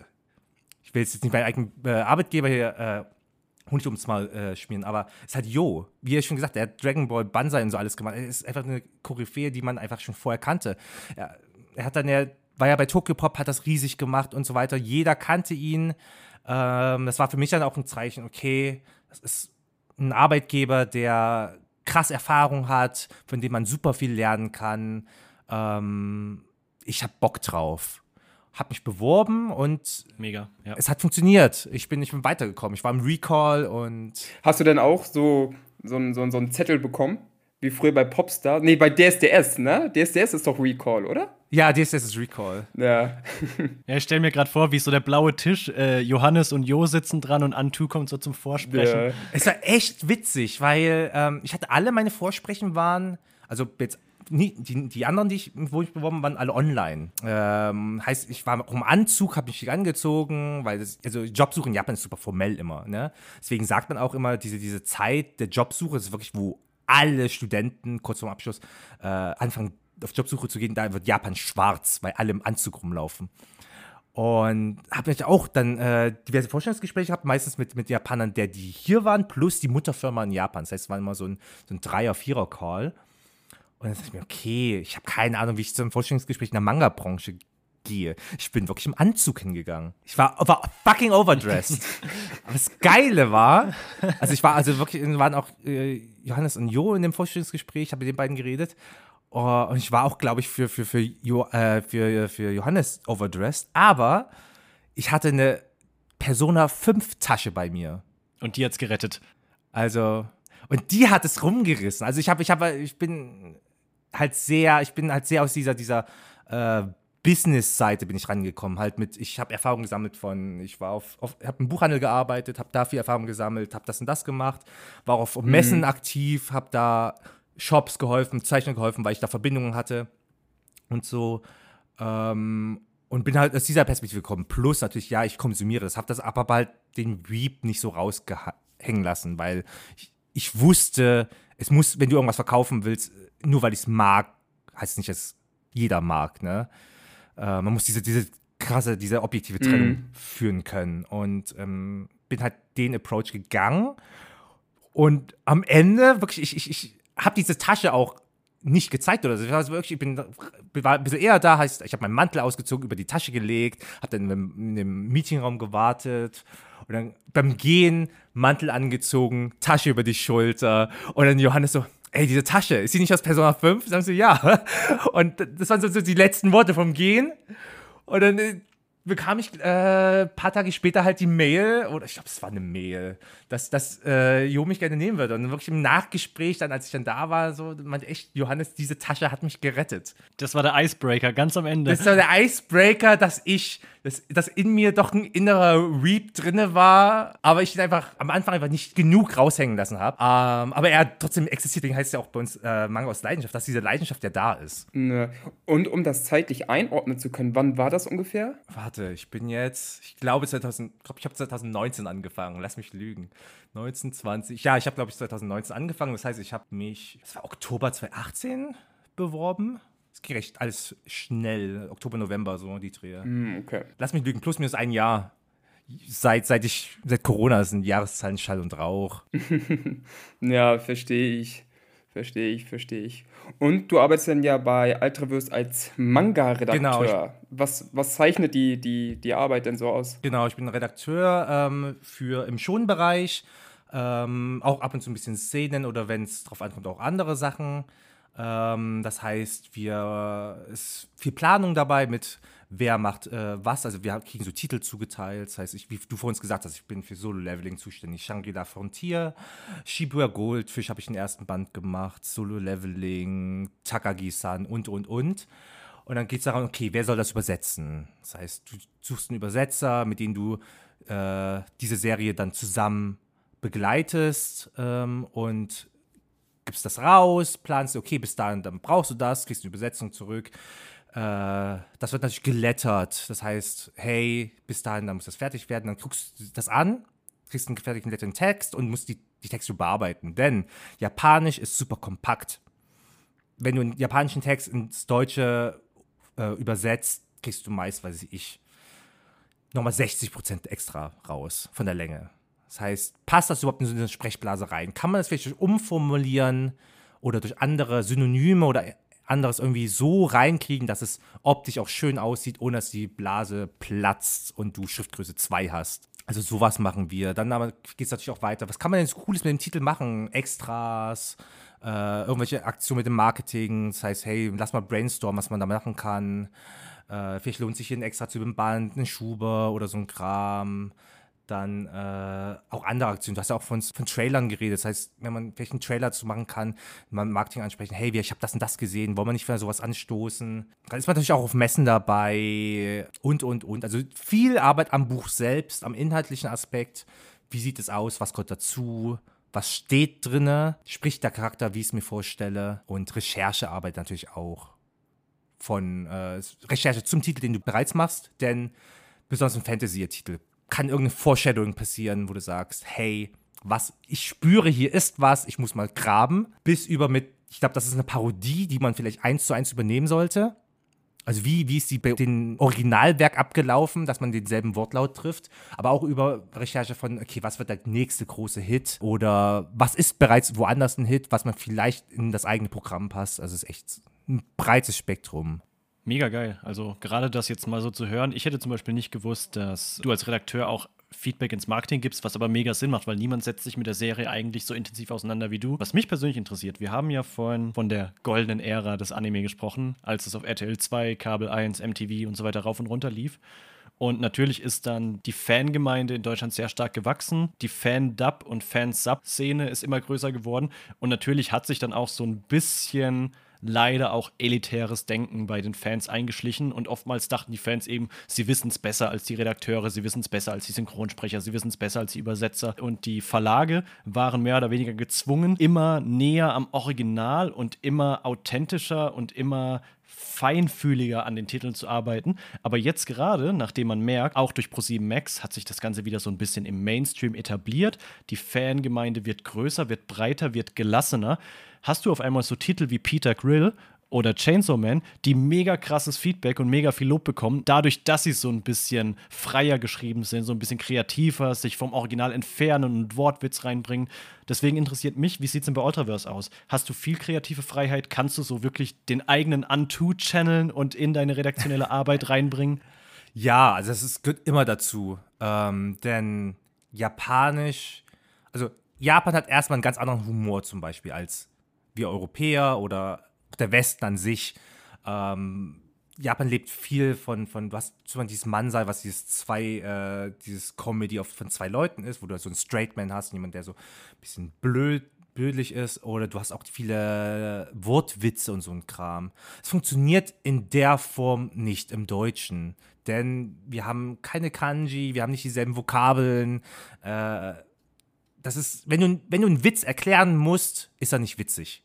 ich will jetzt nicht meinen eigenen äh, Arbeitgeber hier äh, Honig ums Mal äh, schmieren, aber es halt Yo. Wie er schon gesagt, er hat Dragon Ball Banzai und so alles gemacht. Er ist einfach eine Koryphäe, die man einfach schon vorher kannte. Er, er hat dann ja, war ja bei Tokyo Pop, hat das riesig gemacht und so weiter. Jeder kannte ihn. Ähm, das war für mich dann auch ein Zeichen, okay, das ist ein Arbeitgeber, der krass Erfahrung hat, von dem man super viel lernen kann. Ähm, ich habe Bock drauf. Hab mich beworben und Mega, ja. es hat funktioniert. Ich bin, ich bin weitergekommen. Ich war im Recall und Hast du denn auch so, so, einen- so, einen- so einen Zettel bekommen? Wie früher bei Popstar? Nee, bei DSDS, ne? DSDS ist doch Recall, oder? Ja, DSS ist Recall. Ja. Ja, ich stelle mir gerade vor, wie so der blaue Tisch, äh, Johannes und Jo sitzen dran und Antu kommt so zum Vorsprechen. ja. Es war echt witzig, weil ähm, ich hatte alle meine Vorsprechen waren, also jetzt nie, die, die anderen, die ich, wo ich beworben waren alle online. Ähm, heißt, ich war auch im Anzug, habe mich angezogen, weil das, also Jobsuche in Japan ist super formell immer. Ne? Deswegen sagt man auch immer, diese, diese Zeit der Jobsuche ist wirklich, wo alle Studenten kurz vorm Abschluss äh, anfangen auf Jobsuche zu gehen, da wird Japan schwarz, weil alle im Anzug rumlaufen. Und habe mich auch dann äh, diverse Vorstellungsgespräche gehabt, meistens mit, mit Japanern, der die hier waren, plus die Mutterfirma in Japan. Das heißt, es war immer so ein, so ein Dreier-, Vierer-Call. Und dann dachte ich mir, okay, ich habe keine Ahnung, wie ich zum Vorstellungsgespräch in der Manga-Branche gehe. Ich bin wirklich im Anzug hingegangen. Ich war, war fucking overdressed. Aber das Geile war, also ich war also wirklich, waren auch äh, Johannes und Jo in dem Vorstellungsgespräch, ich habe mit den beiden geredet. Oh, und ich war auch, glaube ich, für, für, für, jo, äh, für, für Johannes overdressed. Aber ich hatte eine Persona 5 Tasche bei mir. Und die hat's gerettet. Also, und die hat es rumgerissen. Also ich habe, ich habe, ich bin halt sehr, ich bin halt sehr aus dieser, dieser äh, Business-Seite bin ich rangekommen. Halt mit, ich habe Erfahrung gesammelt von, ich war auf, auf habe im Buchhandel gearbeitet, habe da viel Erfahrung gesammelt, habe das und das gemacht, war auf Messen aktiv, habe da Shops geholfen, Zeichnern geholfen, weil ich da Verbindungen hatte und so. Ähm, und bin halt aus dieser Perspektive gekommen. Plus natürlich, ja, ich konsumiere das, habe das aber bald den Weep nicht so rausgehängen lassen, weil ich, ich wusste, es muss, wenn du irgendwas verkaufen willst, nur weil ich es mag, heißt es nicht, dass jeder mag, ne? Äh, man muss diese, diese krasse, diese objektive Trennung führen können. Und ähm, bin halt den Approach gegangen. Und am Ende, wirklich, ich, ich, ich habe diese Tasche auch nicht gezeigt oder so. Ich wirklich, ich bin, war ein bisschen eher da, heißt, ich habe meinen Mantel ausgezogen, über die Tasche gelegt, habe dann in dem, in dem Meetingraum gewartet und dann beim Gehen Mantel angezogen, Tasche über die Schulter und dann Johannes so, ey, diese Tasche, ist sie nicht aus Persona 5? Sagen sie, ja. Und das waren so, so die letzten Worte vom Gehen. Und dann äh, bekam ich äh, ein paar Tage später halt die Mail, oder ich glaube, es war eine Mail, dass, dass äh, Jo mich gerne nehmen würde. Und wirklich im Nachgespräch, dann, als ich dann da war, so meinte echt, Johannes, diese Tasche hat mich gerettet. Das war der Icebreaker, ganz am Ende. Das war der Icebreaker, dass ich, dass, dass in mir doch ein innerer Reap drinne war, aber ich ihn einfach am Anfang einfach nicht genug raushängen lassen habe. Ähm, aber er trotzdem existiert, deswegen heißt es ja auch bei uns äh, Manga aus Leidenschaft, dass diese Leidenschaft ja da ist. Ne. Und um das zeitlich einordnen zu können, wann war das ungefähr? Warte, ich bin jetzt, ich glaube 2000, glaub, ich habe 2019 angefangen, lass mich lügen. 19, 20, ja, ich habe glaube ich 2019 angefangen, das heißt, ich habe mich, das war Oktober 2018 beworben. Es ging recht alles schnell, Oktober, November, so die Drehe. Hm, okay. Lass mich lügen, plus minus ein Jahr. Seit, seit ich, seit Corona sind Jahreszahlen Schall und Rauch. Ja, verstehe ich. Verstehe ich, verstehe ich. Und du arbeitest dann ja bei Ultraverse als Manga-Redakteur. Genau, was, was zeichnet die, die, die Arbeit denn so aus? Genau, ich bin Redakteur ähm, für im Schonbereich, ähm, auch ab und zu ein bisschen Szenen oder wenn es drauf ankommt, auch andere Sachen. Ähm, das heißt, wir ist viel Planung dabei mit wer macht äh, was. Also wir kriegen so Titel zugeteilt. Das heißt, ich, wie du vorhin gesagt hast, ich bin für Solo-Leveling zuständig. Shangri-La Frontier, Shibuya Goldfish habe ich den ersten Band gemacht, Solo-Leveling, Takagi-san und, und, und. Und dann geht es darum, okay, wer soll das übersetzen? Das heißt, du suchst einen Übersetzer, mit dem du äh, diese Serie dann zusammen begleitest ähm, und gibst das raus, planst, okay, bis dahin, dann brauchst du das, kriegst eine Übersetzung zurück. Äh, das wird natürlich gelettert. Das heißt, hey, bis dahin, dann muss das fertig werden. Dann guckst du das an, kriegst einen fertigen geletteten Text und musst die, die Texte bearbeiten. Denn Japanisch ist super kompakt. Wenn du einen japanischen Text ins Deutsche äh, übersetzt, kriegst du meist, weiß ich, nochmal 60% extra raus von der Länge. Das heißt, passt das überhaupt in so eine Sprechblase rein? Kann man das vielleicht umformulieren oder durch andere Synonyme oder anderes irgendwie so reinkriegen, dass es optisch auch schön aussieht, ohne dass die Blase platzt und du Schriftgröße 2 hast. Also sowas machen wir. Dann geht es natürlich auch weiter. Was kann man denn so Cooles mit dem Titel machen? Extras, äh, irgendwelche Aktionen mit dem Marketing. Das heißt, hey, lass mal brainstormen, was man da machen kann. Äh, vielleicht lohnt sich hier ein extra zu dem Band, ein Schuber oder so ein Kram dann äh, auch andere Aktionen. Du hast ja auch von, von Trailern geredet. Das heißt, wenn man vielleicht einen Trailer zu machen kann, mal Marketing ansprechen, hey, ich habe das und das gesehen, wollen wir nicht für sowas anstoßen? Dann ist man natürlich auch auf Messen dabei und, und, und. Also viel Arbeit am Buch selbst, am inhaltlichen Aspekt. Wie sieht es aus? Was kommt dazu? Was steht drinne? Spricht der Charakter, wie ich es mir vorstelle? Und Recherchearbeit natürlich auch. Von äh, Recherche zum Titel, den du bereits machst, denn besonders ein Fantasy-Titel kann irgendein Foreshadowing passieren, wo du sagst, hey, was ich spüre, hier ist was, ich muss mal graben, bis über mit, ich glaube, das ist eine Parodie, die man vielleicht eins zu eins übernehmen sollte. Also wie, wie ist die bei dem Originalwerk abgelaufen, dass man denselben Wortlaut trifft, aber auch über Recherche von, okay, was wird der nächste große Hit oder was ist bereits woanders ein Hit, was man vielleicht in das eigene Programm passt. Also es ist echt ein breites Spektrum. Mega geil. Also gerade das jetzt mal so zu hören. Ich hätte zum Beispiel nicht gewusst, dass du als Redakteur auch Feedback ins Marketing gibst, was aber mega Sinn macht, weil niemand setzt sich mit der Serie eigentlich so intensiv auseinander wie du. Was mich persönlich interessiert, wir haben ja vorhin von der goldenen Ära des Anime gesprochen, als es auf RTL 2, Kabel 1, MTV und so weiter rauf und runter lief. Und natürlich ist dann die Fangemeinde in Deutschland sehr stark gewachsen. Die Fan-Dub- und Fan-Sub-Szene ist immer größer geworden. Und natürlich hat sich dann auch so ein bisschen leider auch elitäres Denken bei den Fans eingeschlichen. Und oftmals dachten die Fans eben, sie wissen es besser als die Redakteure, sie wissen es besser als die Synchronsprecher, sie wissen es besser als die Übersetzer. Und die Verlage waren mehr oder weniger gezwungen, immer näher am Original und immer authentischer und immer feinfühliger an den Titeln zu arbeiten. Aber jetzt gerade, nachdem man merkt, auch durch ProSieben Max hat sich das Ganze wieder so ein bisschen im Mainstream etabliert. Die Fangemeinde wird größer, wird breiter, wird gelassener hast du auf einmal so Titel wie Peter Grill oder Chainsaw Man, die mega krasses Feedback und mega viel Lob bekommen, dadurch, dass sie so ein bisschen freier geschrieben sind, so ein bisschen kreativer, sich vom Original entfernen und Wortwitz reinbringen. Deswegen interessiert mich, wie sieht es denn bei Ultraverse aus? Hast du viel kreative Freiheit? Kannst du so wirklich den eigenen Unto channeln und in deine redaktionelle Arbeit reinbringen? Ja, also das gehört immer dazu. Ähm, denn Japanisch, also Japan hat erstmal einen ganz anderen Humor zum Beispiel als wir Europäer oder der Westen an sich. Ähm, Japan lebt viel von, von hast zum Beispiel dieses Mansai, was dieses zwei, äh, dieses Comedy oft von zwei Leuten ist, wo du so einen Straight Man hast, jemand, der so ein bisschen blöd, blödlich ist, oder du hast auch viele Wortwitze und so ein Kram. Es funktioniert in der Form nicht im Deutschen, denn wir haben keine Kanji, wir haben nicht dieselben Vokabeln. Äh, das ist, wenn du, wenn du einen Witz erklären musst, ist er nicht witzig.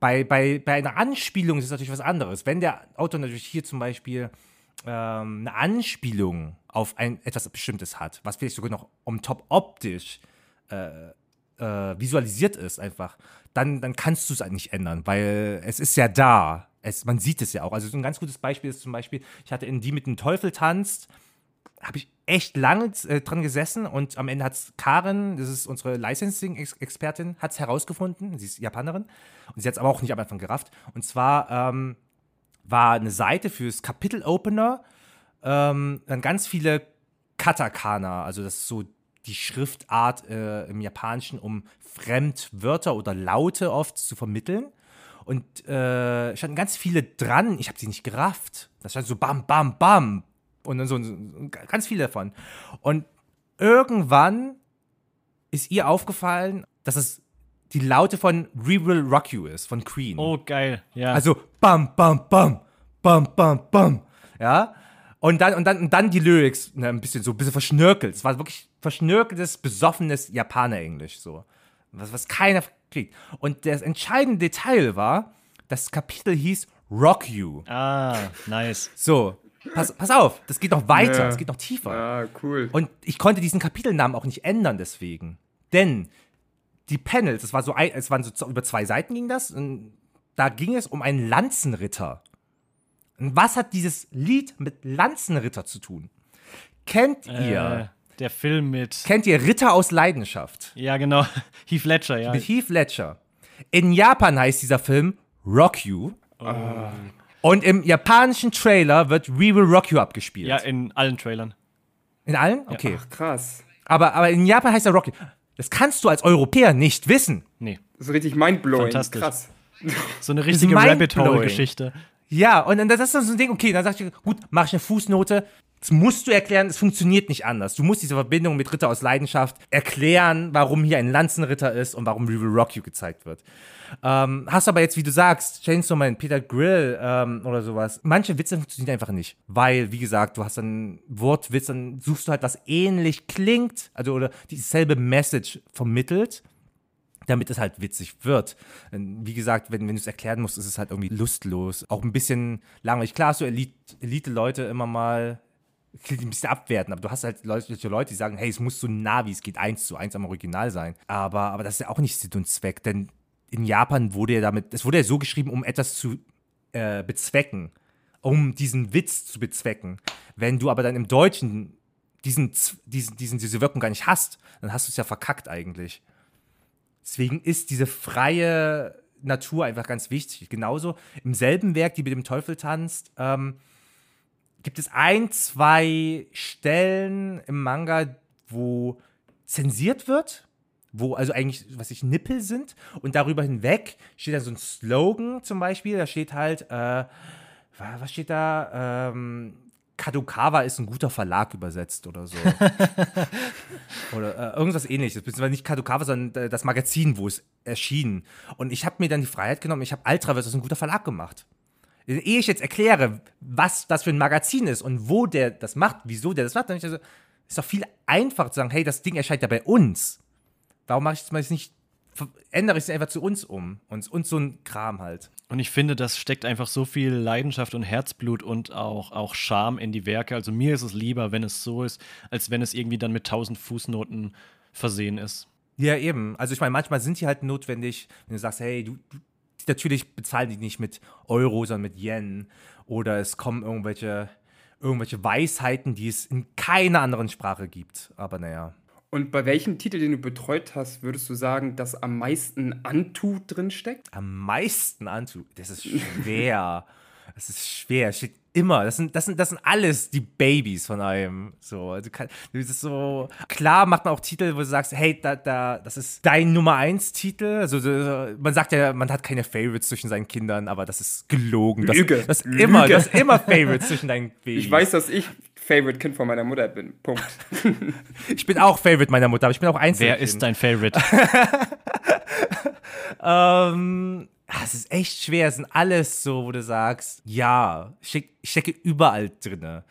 Bei, bei, bei einer Anspielung ist es natürlich was anderes. Wenn der Autor natürlich hier zum Beispiel ähm, eine Anspielung auf ein, etwas Bestimmtes hat, was vielleicht sogar noch on top optisch äh, äh, visualisiert ist, einfach, dann, dann kannst du es eigentlich ändern, weil es ist ja da. Es, man sieht es ja auch. Also so ein ganz gutes Beispiel ist zum Beispiel, ich hatte in Die mit dem Teufel tanzt, habe ich echt lange äh, dran gesessen und am Ende hat es Karen, das ist unsere Licensing-Expertin, hat es herausgefunden. Sie ist Japanerin und sie hat es aber auch nicht am Anfang gerafft. Und zwar ähm, war eine Seite fürs Kapitel-Opener ähm, dann ganz viele Katakana, also das ist so die Schriftart äh, im Japanischen, um Fremdwörter oder Laute oft zu vermitteln. Und äh, standen ganz viele dran. Ich habe sie nicht gerafft. Das stand so bam, bam, bam, und so, ganz viele davon. Und irgendwann ist ihr aufgefallen, dass es die Laute von We Will Rock You ist, von Queen. Oh, geil, ja. Also bam, bam, bam, bam, bam, bam. Ja. Und dann, und dann, und dann die Lyrics, ne, ein bisschen so, ein bisschen verschnörkelt. Es war wirklich verschnörkeltes, besoffenes Japaner-Englisch, so. Was, was keiner kriegt. Und das entscheidende Detail war, das Kapitel hieß Rock You. Ah, nice. So. Pass, pass auf, das geht noch weiter, es ja. geht noch tiefer. Ah, cool. Und ich konnte diesen Kapitelnamen auch nicht ändern deswegen. Denn die Panels, es, war so, es waren so über zwei Seiten ging das, und da ging es um einen Lanzenritter. Und was hat dieses Lied mit Lanzenritter zu tun? Kennt Äh, ihr, der Film mit. kennt ihr Ritter aus Leidenschaft? Ja, genau. Heath Ledger, ja. Mit Heath Ledger. In Japan heißt dieser Film Rock You. Und im japanischen Trailer wird We Will Rock You abgespielt. Ja, in allen Trailern. In allen? Okay. Ach, krass. Aber, aber in Japan heißt er Rock You. Das kannst du als Europäer nicht wissen. Nee. Das ist richtig mindblowing. Fantastisch. Krass. So eine richtige. Rabbit Hole-Geschichte. Ja, und dann das ist dann so ein Ding, okay, dann sag ich, gut, mach ich eine Fußnote. Das musst du erklären, es funktioniert nicht anders. Du musst diese Verbindung mit Ritter aus Leidenschaft erklären, warum hier ein Lanzenritter ist und warum We Rock You gezeigt wird. Ähm, hast aber jetzt, wie du sagst, Chainsaw Man, Peter Grill ähm, oder sowas. Manche Witze funktionieren einfach nicht. Weil, wie gesagt, du hast dann Wortwitz, dann suchst du halt, was ähnlich klingt, also oder dieselbe Message vermittelt damit es halt witzig wird. Wie gesagt, wenn, wenn du es erklären musst, ist es halt irgendwie lustlos. Auch ein bisschen langweilig. Klar Elite- Elite-Leute immer mal ein bisschen abwerten, aber du hast halt solche Leute, die sagen, hey, es muss so nah wie es geht, eins zu eins am Original sein. Aber, aber das ist ja auch nicht Sinn und Zweck, denn in Japan wurde ja damit, es wurde ja so geschrieben, um etwas zu äh, bezwecken, um diesen Witz zu bezwecken. Wenn du aber dann im Deutschen diesen, diesen, diesen, diese Wirkung gar nicht hast, dann hast du es ja verkackt eigentlich. Deswegen ist diese freie Natur einfach ganz wichtig. Genauso im selben Werk, die mit dem Teufel tanzt, ähm, gibt es ein, zwei Stellen im Manga, wo zensiert wird, wo also eigentlich, was ich, Nippel sind. Und darüber hinweg steht dann so ein Slogan zum Beispiel, da steht halt, äh, wa- was steht da? Ähm, Kadokawa ist ein guter Verlag übersetzt oder so. oder äh, irgendwas ähnliches. Beziehungsweise nicht Kadokawa, sondern äh, das Magazin, wo es erschien. Und ich habe mir dann die Freiheit genommen, ich habe ist ein guter Verlag gemacht. Ehe ich jetzt erkläre, was das für ein Magazin ist und wo der das macht, wieso der das macht, dann ist also, ist doch viel einfacher zu sagen, hey, das Ding erscheint ja bei uns. Warum mache ich das mal jetzt nicht, ändere ich es einfach zu uns um? Und, und so ein Kram halt. Und ich finde, das steckt einfach so viel Leidenschaft und Herzblut und auch, auch Charme in die Werke. Also mir ist es lieber, wenn es so ist, als wenn es irgendwie dann mit tausend Fußnoten versehen ist. Ja, eben. Also ich meine, manchmal sind die halt notwendig, wenn du sagst, hey, du, du natürlich bezahlen die nicht mit Euro, sondern mit Yen. Oder es kommen irgendwelche, irgendwelche Weisheiten, die es in keiner anderen Sprache gibt. Aber naja. Und bei welchem Titel, den du betreut hast, würdest du sagen, dass am meisten Antu drin steckt? Am meisten anzu. Das ist schwer. Das ist schwer. Steht immer. Das sind, das sind, das sind alles die Babys von einem. So, also kann, das ist so. Klar macht man auch Titel, wo du sagst, hey, da, da, das ist dein Nummer 1 Titel. Also, so, man sagt ja, man hat keine Favorites zwischen seinen Kindern, aber das ist gelogen. Das, Lüge. Das immer, das ist immer Favorites zwischen deinen Babys. Ich weiß, dass ich Favorite Kind von meiner Mutter bin. Punkt. Ich bin auch Favorite meiner Mutter, aber ich bin auch Einzelkind. Wer ist dein Favorite? Ähm, ah, es ist echt schwer. Es sind alles so, wo du sagst, ja, ich steck, ich stecke überall drin.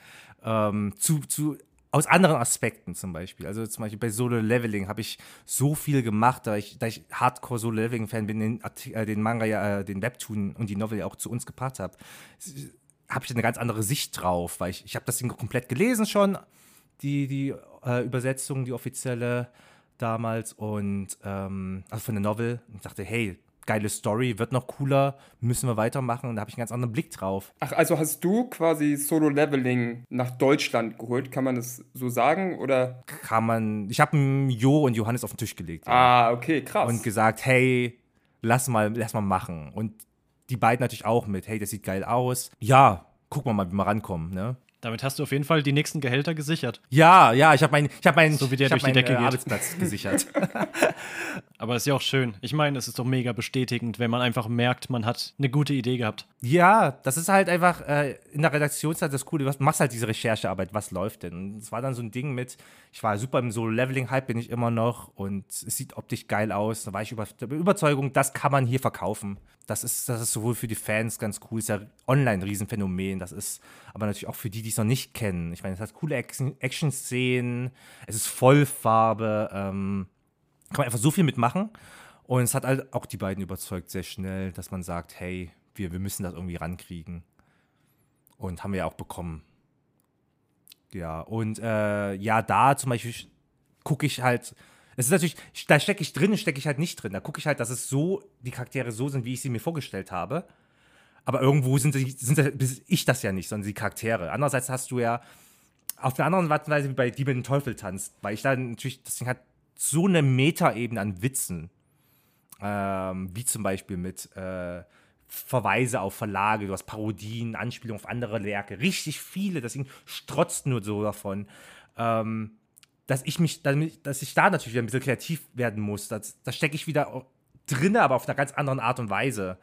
Ähm, zu, zu, aus anderen Aspekten zum Beispiel. Also zum Beispiel bei Solo Leveling habe ich so viel gemacht, da ich, da ich Hardcore Solo Leveling Fan bin, den, äh, den Manga ja, äh, den Webtoon und die Novel ja auch zu uns gebracht habe, habe ich eine ganz andere Sicht drauf, weil ich, ich habe das Ding komplett gelesen schon, die, die äh, Übersetzung, die offizielle damals und ähm, also von der Novel und dachte, hey, geile Story, wird noch cooler, müssen wir weitermachen und da habe ich einen ganz anderen Blick drauf. Ach, also hast du quasi Solo Leveling nach Deutschland geholt, kann man das so sagen? Oder? Kann man, ich habe Jo und Johannes auf den Tisch gelegt ja. Ah, okay, krass. und gesagt, hey, lass mal, lass mal machen. Und die beiden natürlich auch mit, hey, das sieht geil aus. Ja, gucken wir mal, wie wir rankommen, ne? Damit hast du auf jeden Fall die nächsten Gehälter gesichert. Ja, ja, ich habe meinen ich hab mein, So wie der durch die Decke äh, geht. Arbeitsplatz gesichert. Aber ist ja auch schön. Ich meine, es ist doch mega bestätigend, wenn man einfach merkt, man hat eine gute Idee gehabt. Ja, das ist halt einfach äh, in der Redaktionszeit das Coole. Du machst halt diese Recherchearbeit, was läuft denn? Und es war dann so ein Ding mit, ich war super im Solo-Leveling-Hype, bin ich immer noch und es sieht optisch geil aus. Da war ich über, Überzeugung, das kann man hier verkaufen. Das ist, das ist sowohl für die Fans ganz cool, ist ja online ein Riesenphänomen. Das ist aber natürlich auch für die, die es noch nicht kennen. Ich meine, es hat coole Action- Action-Szenen, es ist Vollfarbe, ähm, kann man einfach so viel mitmachen. Und es hat halt auch die beiden überzeugt sehr schnell, dass man sagt, hey, wir, wir müssen das irgendwie rankriegen. Und haben wir ja auch bekommen. Ja, und äh, ja, da zum Beispiel gucke ich halt, es ist natürlich, da stecke ich drin, stecke ich halt nicht drin. Da gucke ich halt, dass es so, die Charaktere so sind, wie ich sie mir vorgestellt habe. Aber irgendwo sind, sie, sind das, ich das ja nicht, sondern die Charaktere. Andererseits hast du ja auf einer anderen Art und Weise wie bei Die mit dem Teufel tanzt, weil ich da natürlich, das Ding hat so eine Metaebene an Witzen, ähm, wie zum Beispiel mit äh, Verweise auf Verlage, du hast Parodien, Anspielungen auf andere Werke, richtig viele, deswegen strotzt nur so davon. Ähm, dass ich mich, dass ich da natürlich wieder ein bisschen kreativ werden muss. Da das stecke ich wieder drin, aber auf einer ganz anderen Art und Weise.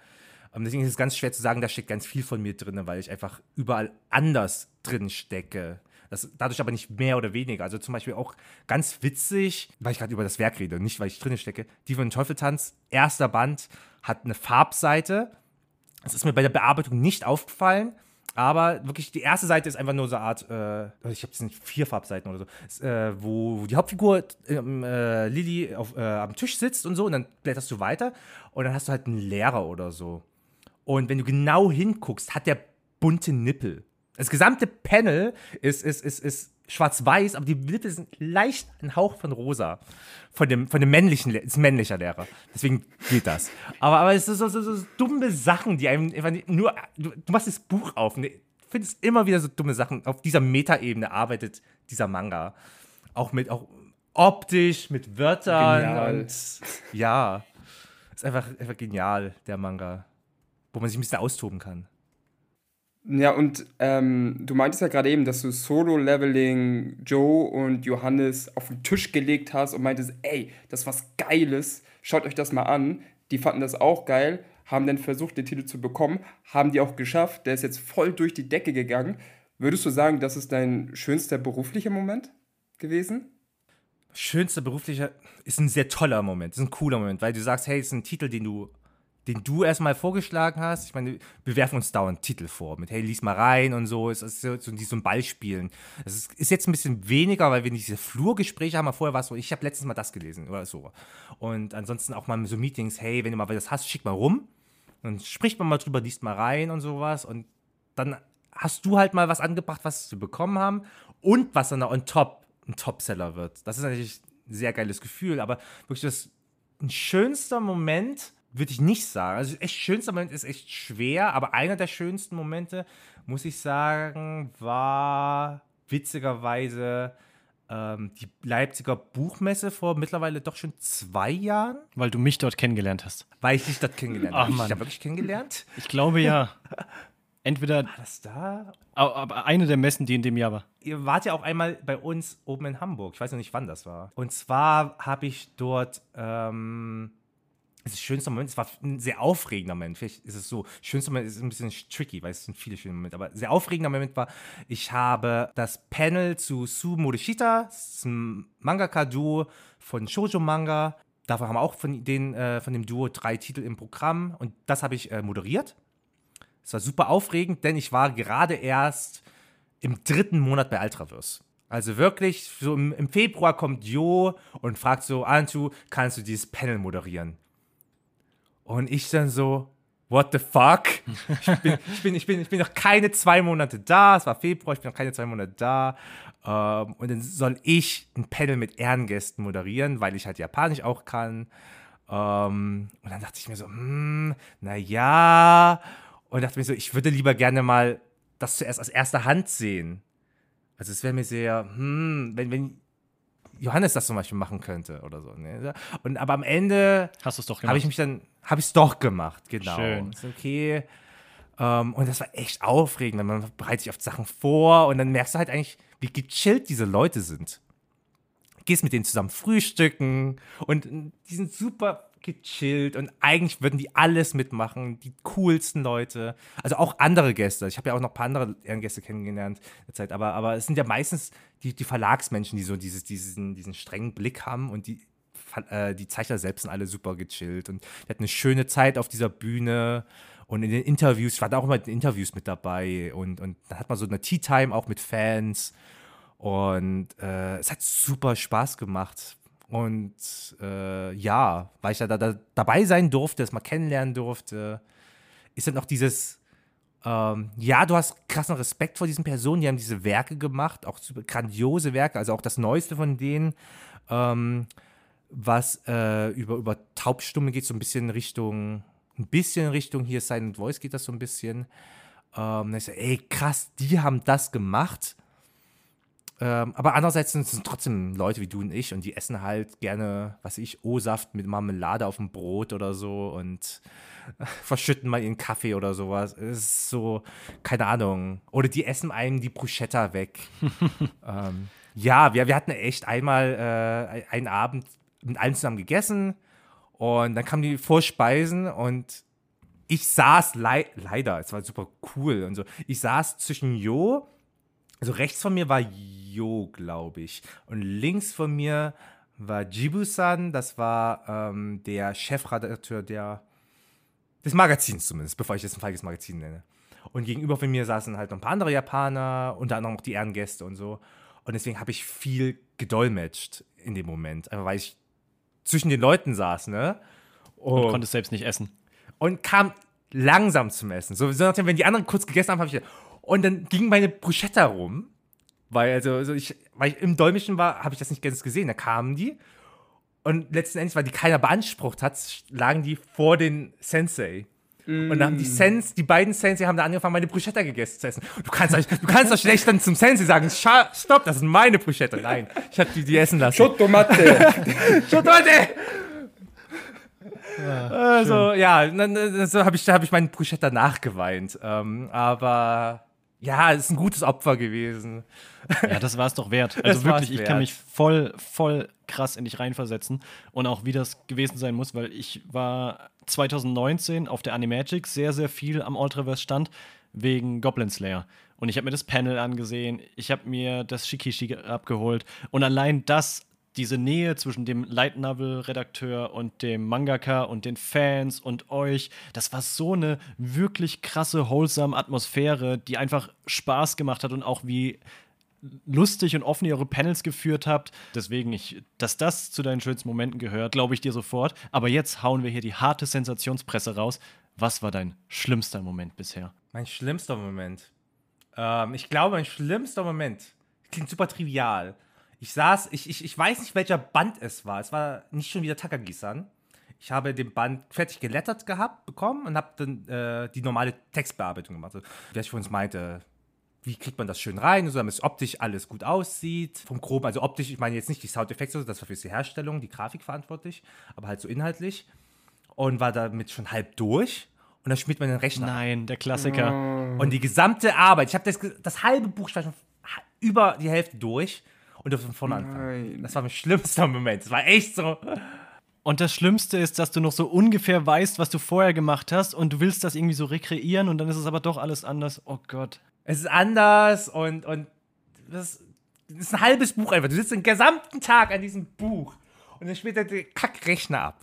Deswegen ist es ganz schwer zu sagen, da steckt ganz viel von mir drin, weil ich einfach überall anders drin stecke. Das, dadurch aber nicht mehr oder weniger. Also zum Beispiel auch ganz witzig, weil ich gerade über das Werk rede, nicht weil ich drin stecke. Die von Teufeltanz, erster Band, hat eine Farbseite. Das ist mir bei der Bearbeitung nicht aufgefallen. Aber wirklich, die erste Seite ist einfach nur so eine Art, äh, ich habe es nicht vier Farbseiten oder so, ist, äh, wo, wo, die Hauptfigur ähm, äh, Lilly auf, äh, am Tisch sitzt und so, und dann blätterst du weiter und dann hast du halt einen Lehrer oder so. Und wenn du genau hinguckst, hat der bunte Nippel. Das gesamte Panel ist, ist, ist, ist schwarz-weiß, aber die Nippel sind leicht ein Hauch von rosa. Von dem, von dem männlichen, ist ein männlicher Lehrer. Deswegen geht das. Aber, aber es sind so, so, so dumme Sachen, die einem einfach nur, du, du machst das Buch auf und findest immer wieder so dumme Sachen. Auf dieser Metaebene arbeitet dieser Manga. Auch mit, auch optisch, mit Wörtern genial. und ja. Ist einfach, einfach genial, der Manga. Wo man sich ein bisschen austoben kann. Ja, und ähm, du meintest ja gerade eben, dass du Solo-Leveling Joe und Johannes auf den Tisch gelegt hast und meintest, ey, das ist was Geiles, schaut euch das mal an. Die fanden das auch geil, haben dann versucht, den Titel zu bekommen, haben die auch geschafft. Der ist jetzt voll durch die Decke gegangen. Würdest du sagen, das ist dein schönster beruflicher Moment gewesen? Schönster beruflicher ist ein sehr toller Moment, ist ein cooler Moment, weil du sagst, hey, es ist ein Titel, den du den du erstmal vorgeschlagen hast. Ich meine, wir werfen uns dauernd Titel vor mit, hey, lies mal rein und so. Es ist so, so, so ein Ballspielen. Es ist, ist, jetzt ein bisschen weniger, weil wir diese Flurgespräche haben. Vorher war es so, ich habe letztens mal das gelesen oder so. Und ansonsten auch mal so Meetings, hey, wenn du mal was hast, schick mal rum. Dann spricht man mal drüber, liest mal rein und sowas. Und dann hast du halt mal was angebracht, was wir bekommen haben. Und was dann on top ein Topseller wird. Das ist natürlich ein sehr geiles Gefühl, aber wirklich das schönster Moment würde ich nicht sagen. Also echt schönster Moment ist echt schwer, aber einer der schönsten Momente, muss ich sagen, war witzigerweise ähm, die Leipziger Buchmesse vor mittlerweile doch schon zwei Jahren. Weil du mich dort kennengelernt hast. Weil ich dich dort kennengelernt habe. Ach, ich da wirklich kennengelernt? Ich glaube ja. Entweder. War das da? Aber eine der Messen, die in dem Jahr war. Ihr wart ja auch einmal bei uns oben in Hamburg. Ich weiß noch nicht, wann das war. Und zwar habe ich dort. Ähm, das schönste Moment, es war ein sehr aufregender Moment. Vielleicht ist es so, schönster Moment ist ein bisschen tricky, weil es sind viele schöne Momente, aber sehr aufregender Moment war, ich habe das Panel zu Su Morishita, ist ein Mangaka-Duo von Shoujo Manga. Davon haben wir auch von, den, äh, von dem Duo drei Titel im Programm und das habe ich äh, moderiert. Es war super aufregend, denn ich war gerade erst im dritten Monat bei Ultraverse. Also wirklich, so im, im Februar kommt Jo und fragt so, Antu, kannst du dieses Panel moderieren? Und ich dann so, what the fuck? Ich bin, ich bin, ich bin, ich bin noch keine zwei Monate da. Es war Februar, ich bin noch keine zwei Monate da. Ähm, und dann soll ich ein Panel mit Ehrengästen moderieren, weil ich halt Japanisch auch kann. Ähm, und dann dachte ich mir so, hm, naja. Und dachte mir so, ich würde lieber gerne mal das zuerst aus erster Hand sehen. Also es wäre mir sehr, hm, wenn, wenn Johannes das zum Beispiel machen könnte oder so. Ne? Und aber am Ende. Habe ich mich dann, habe ich es doch gemacht, genau. Schön. Ist okay. Um, ähm, und das war echt aufregend, man bereitet sich auf Sachen vor und dann merkst du halt eigentlich, wie gechillt diese Leute sind. Gehst mit denen zusammen frühstücken und die sind super gechillt und eigentlich würden die alles mitmachen, die coolsten Leute. Also auch andere Gäste. Ich habe ja auch noch ein paar andere Ehrengäste kennengelernt in der Zeit, aber, aber es sind ja meistens die, die Verlagsmenschen, die so dieses, diesen, diesen strengen Blick haben und die, äh, die Zeichner selbst sind alle super gechillt und wir hatten eine schöne Zeit auf dieser Bühne. Und in den Interviews, ich war da auch immer in Interviews mit dabei und, und dann hat man so eine Tea Time auch mit Fans. Und äh, es hat super Spaß gemacht. Und äh, ja, weil ich da, da, dabei sein durfte, es mal kennenlernen durfte, ist dann auch dieses, ähm, ja, du hast krassen Respekt vor diesen Personen, die haben diese Werke gemacht, auch grandiose Werke, also auch das Neueste von denen, ähm, was äh, über, über Taubstumme geht, so ein bisschen Richtung ein bisschen Richtung hier Silent Voice geht das so ein bisschen. Ähm, ich so, ey, krass, die haben das gemacht. Ähm, aber andererseits sind es trotzdem Leute wie du und ich und die essen halt gerne, was ich, O-Saft mit Marmelade auf dem Brot oder so und verschütten mal ihren Kaffee oder sowas. Es ist so, keine Ahnung. Oder die essen einem die Bruschetta weg. ähm, ja, wir, wir hatten echt einmal äh, einen Abend mit allen zusammen gegessen und dann kamen die Vorspeisen und ich saß le leider, es war super cool und so. Ich saß zwischen Jo, also rechts von mir war Jo, glaube ich, und links von mir war Jibu-san, das war ähm, der Chefredakteur der, des Magazins zumindest, bevor ich jetzt ein falsches Magazin nenne. Und gegenüber von mir saßen halt noch ein paar andere Japaner, unter anderem auch die Ehrengäste und so. Und deswegen habe ich viel gedolmetscht in dem Moment, einfach weil ich zwischen den Leuten saß, ne? Und, und konntest selbst nicht essen. Und kam langsam zum Essen. So, so nachdem, wenn die anderen kurz gegessen haben, habe ich. Und dann ging meine Bruschetta rum, weil, also, also ich, weil ich im Dolmischen war, habe ich das nicht ganz gesehen. Da kamen die. Und letzten Endes, weil die keiner beansprucht hat, lagen die vor den Sensei. Mm. Und dann haben die Sens, die beiden Sensei haben da angefangen, meine Bruschetta gegessen zu essen. Du kannst, du kannst doch schlecht dann zum Sensei sagen, stopp, das ist meine Bruschetta. Nein, ich habe die, die essen lassen. Schotomate. Schotomate! Ja, also, ja, dann so habe ich, hab ich meinen Bruschetta nachgeweint. Ähm, aber ja, es ist ein gutes Opfer gewesen. Ja, das war es doch wert. Also wirklich, ich kann mich voll, voll krass in dich reinversetzen und auch wie das gewesen sein muss, weil ich war 2019 auf der Animagic sehr, sehr viel am Ultraverse stand wegen Goblin Slayer. Und ich habe mir das Panel angesehen, ich habe mir das Shikishi abgeholt und allein das diese Nähe zwischen dem Light Novel Redakteur und dem Mangaka und den Fans und euch, das war so eine wirklich krasse wholesome Atmosphäre, die einfach Spaß gemacht hat und auch wie lustig und offen ihr eure Panels geführt habt. Deswegen, ich, dass das zu deinen schönsten Momenten gehört, glaube ich dir sofort. Aber jetzt hauen wir hier die harte Sensationspresse raus. Was war dein schlimmster Moment bisher? Mein schlimmster Moment. Ähm, ich glaube, mein schlimmster Moment klingt super trivial. Ich saß, ich, ich, ich weiß nicht, welcher Band es war. Es war nicht schon wieder Takagi-san. Ich habe den Band fertig gelettert gehabt, bekommen und habe dann äh, die normale Textbearbeitung gemacht. Also, wie ich von uns meinte, wie kriegt man das schön rein, so damit es optisch alles gut aussieht. Vom Groben, also optisch, ich meine jetzt nicht die Soundeffekte, das war für die Herstellung, die Grafik verantwortlich, aber halt so inhaltlich. Und war damit schon halb durch. Und dann schmiert man den Rechner. Nein, der Klassiker. Und die gesamte Arbeit, ich habe das, das halbe Buch schon über die Hälfte durch und durfte von vorne anfangen. Das war mein schlimmster Moment. Das war echt so. Und das Schlimmste ist, dass du noch so ungefähr weißt, was du vorher gemacht hast und du willst das irgendwie so rekreieren und dann ist es aber doch alles anders. Oh Gott. Es ist anders und, und das, ist ein halbes Buch einfach. Du sitzt den gesamten Tag an diesem Buch und dann spielt er den Kackrechner ab.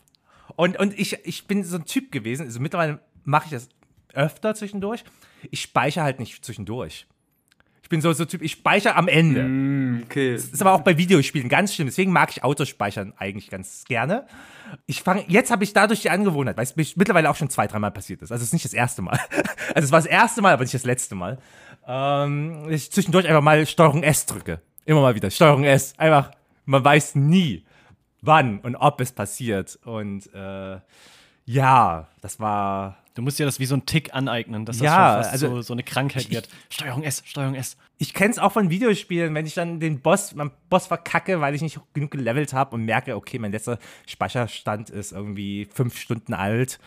Und, und ich, ich bin so ein Typ gewesen, also mittlerweile mache ich das öfter zwischendurch. Ich speichere halt nicht zwischendurch bin so so Typ, ich speichere am Ende. Mm, okay. Das ist aber auch bei Videospielen ganz schlimm. Deswegen mag ich Autospeichern eigentlich ganz gerne. Ich fange, jetzt habe ich dadurch die Angewohnheit, weil es mittlerweile auch schon zwei, dreimal passiert ist. Also es ist nicht das erste Mal. Also es war das erste Mal, aber nicht das letzte Mal. Ähm, ich zwischendurch einfach mal Steuerung S drücke. Immer mal wieder. Steuerung S. Einfach, man weiß nie, wann und ob es passiert. Und äh, ja, das war Du musst ja das wie so ein Tick aneignen, dass das ja, fast also, so, so eine Krankheit ich, wird. Steuerung S, Steuerung S. Ich kenne es auch von Videospielen, wenn ich dann den Boss, meinen Boss verkacke, weil ich nicht genug gelevelt habe und merke, okay, mein letzter Speicherstand ist irgendwie fünf Stunden alt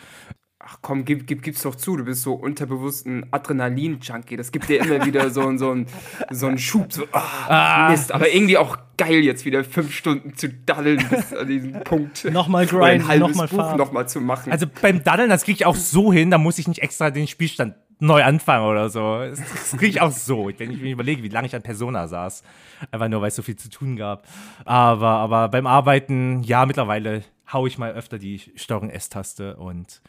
ach komm, gib, gib, gib's doch zu, du bist so unterbewusst ein Adrenalin-Junkie. Das gibt dir immer wieder so, so, ein, so einen Schub, so, ah, ah, Mist. Aber irgendwie auch geil, jetzt wieder fünf Stunden zu daddeln bis an diesem Punkt. nochmal grinden, nochmal fahren. nochmal zu machen. Also beim Daddeln, das kriege ich auch so hin, da muss ich nicht extra den Spielstand neu anfangen oder so. Das, das kriege ich auch so, wenn ich mir überlege, wie lange ich an Persona saß. Einfach nur, weil es so viel zu tun gab. Aber, aber beim Arbeiten, ja, mittlerweile haue ich mal öfter die Steuerung S-Taste und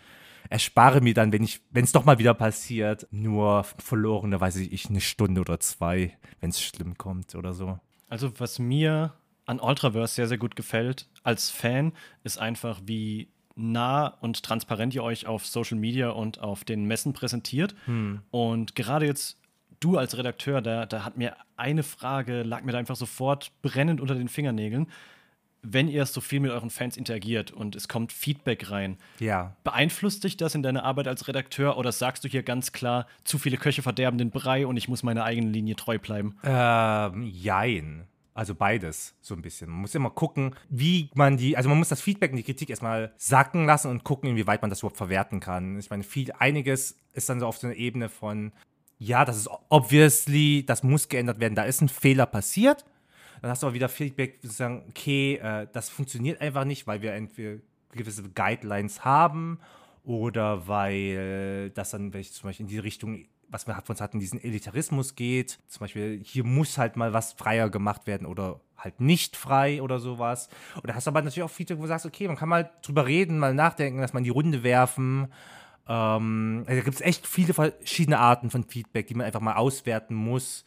erspare mir dann, wenn ich, wenn es doch mal wieder passiert, nur verlorene, weiß ich, eine Stunde oder zwei, wenn es schlimm kommt oder so. Also was mir an Ultraverse sehr, sehr gut gefällt als Fan, ist einfach, wie nah und transparent ihr euch auf Social Media und auf den Messen präsentiert. Hm. Und gerade jetzt du als Redakteur, da, da hat mir eine Frage, lag mir da einfach sofort brennend unter den Fingernägeln wenn ihr so viel mit euren Fans interagiert und es kommt Feedback rein, Ja. beeinflusst dich das in deiner Arbeit als Redakteur oder sagst du hier ganz klar, zu viele Köche verderben den Brei und ich muss meiner eigenen Linie treu bleiben? Ähm, jein. Also beides, so ein bisschen. Man muss immer gucken, wie man die, also man muss das Feedback und die Kritik erstmal sacken lassen und gucken, inwieweit man das überhaupt verwerten kann. Ich meine, viel, einiges ist dann so auf so einer Ebene von, ja, das ist obviously, das muss geändert werden, da ist ein Fehler passiert. Dann hast du aber wieder Feedback, sozusagen, okay, äh, das funktioniert einfach nicht, weil wir entweder gewisse Guidelines haben oder weil das dann vielleicht zum Beispiel in die Richtung, was wir von uns hatten, diesen Elitarismus geht. Zum Beispiel, hier muss halt mal was freier gemacht werden oder halt nicht frei oder sowas. Oder hast du aber natürlich auch Feedback, wo du sagst, okay, man kann mal drüber reden, mal nachdenken, dass man die Runde werfen. Ähm, also da gibt es echt viele verschiedene Arten von Feedback, die man einfach mal auswerten muss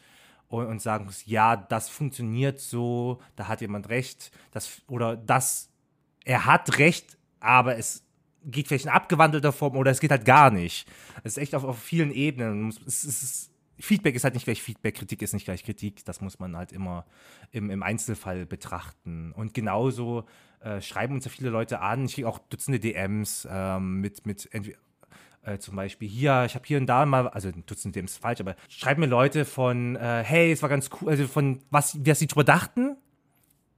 und, und sagen muss, ja, das funktioniert so, da hat jemand recht, das, oder das, er hat recht, aber es geht vielleicht in abgewandelter Form oder es geht halt gar nicht. Es ist echt auf, auf vielen Ebenen. Es, es ist, Feedback ist halt nicht gleich Feedback, Kritik ist nicht gleich Kritik. Das muss man halt immer im, im Einzelfall betrachten. Und genauso äh, schreiben uns ja viele Leute an. Ich kriege auch Dutzende DMs ähm, mit, mit äh, zum Beispiel hier, ich habe hier und da mal, also Dutzend DMs ist falsch, aber schreiben mir Leute von, äh, hey, es war ganz cool, also von was, was sie drüber dachten.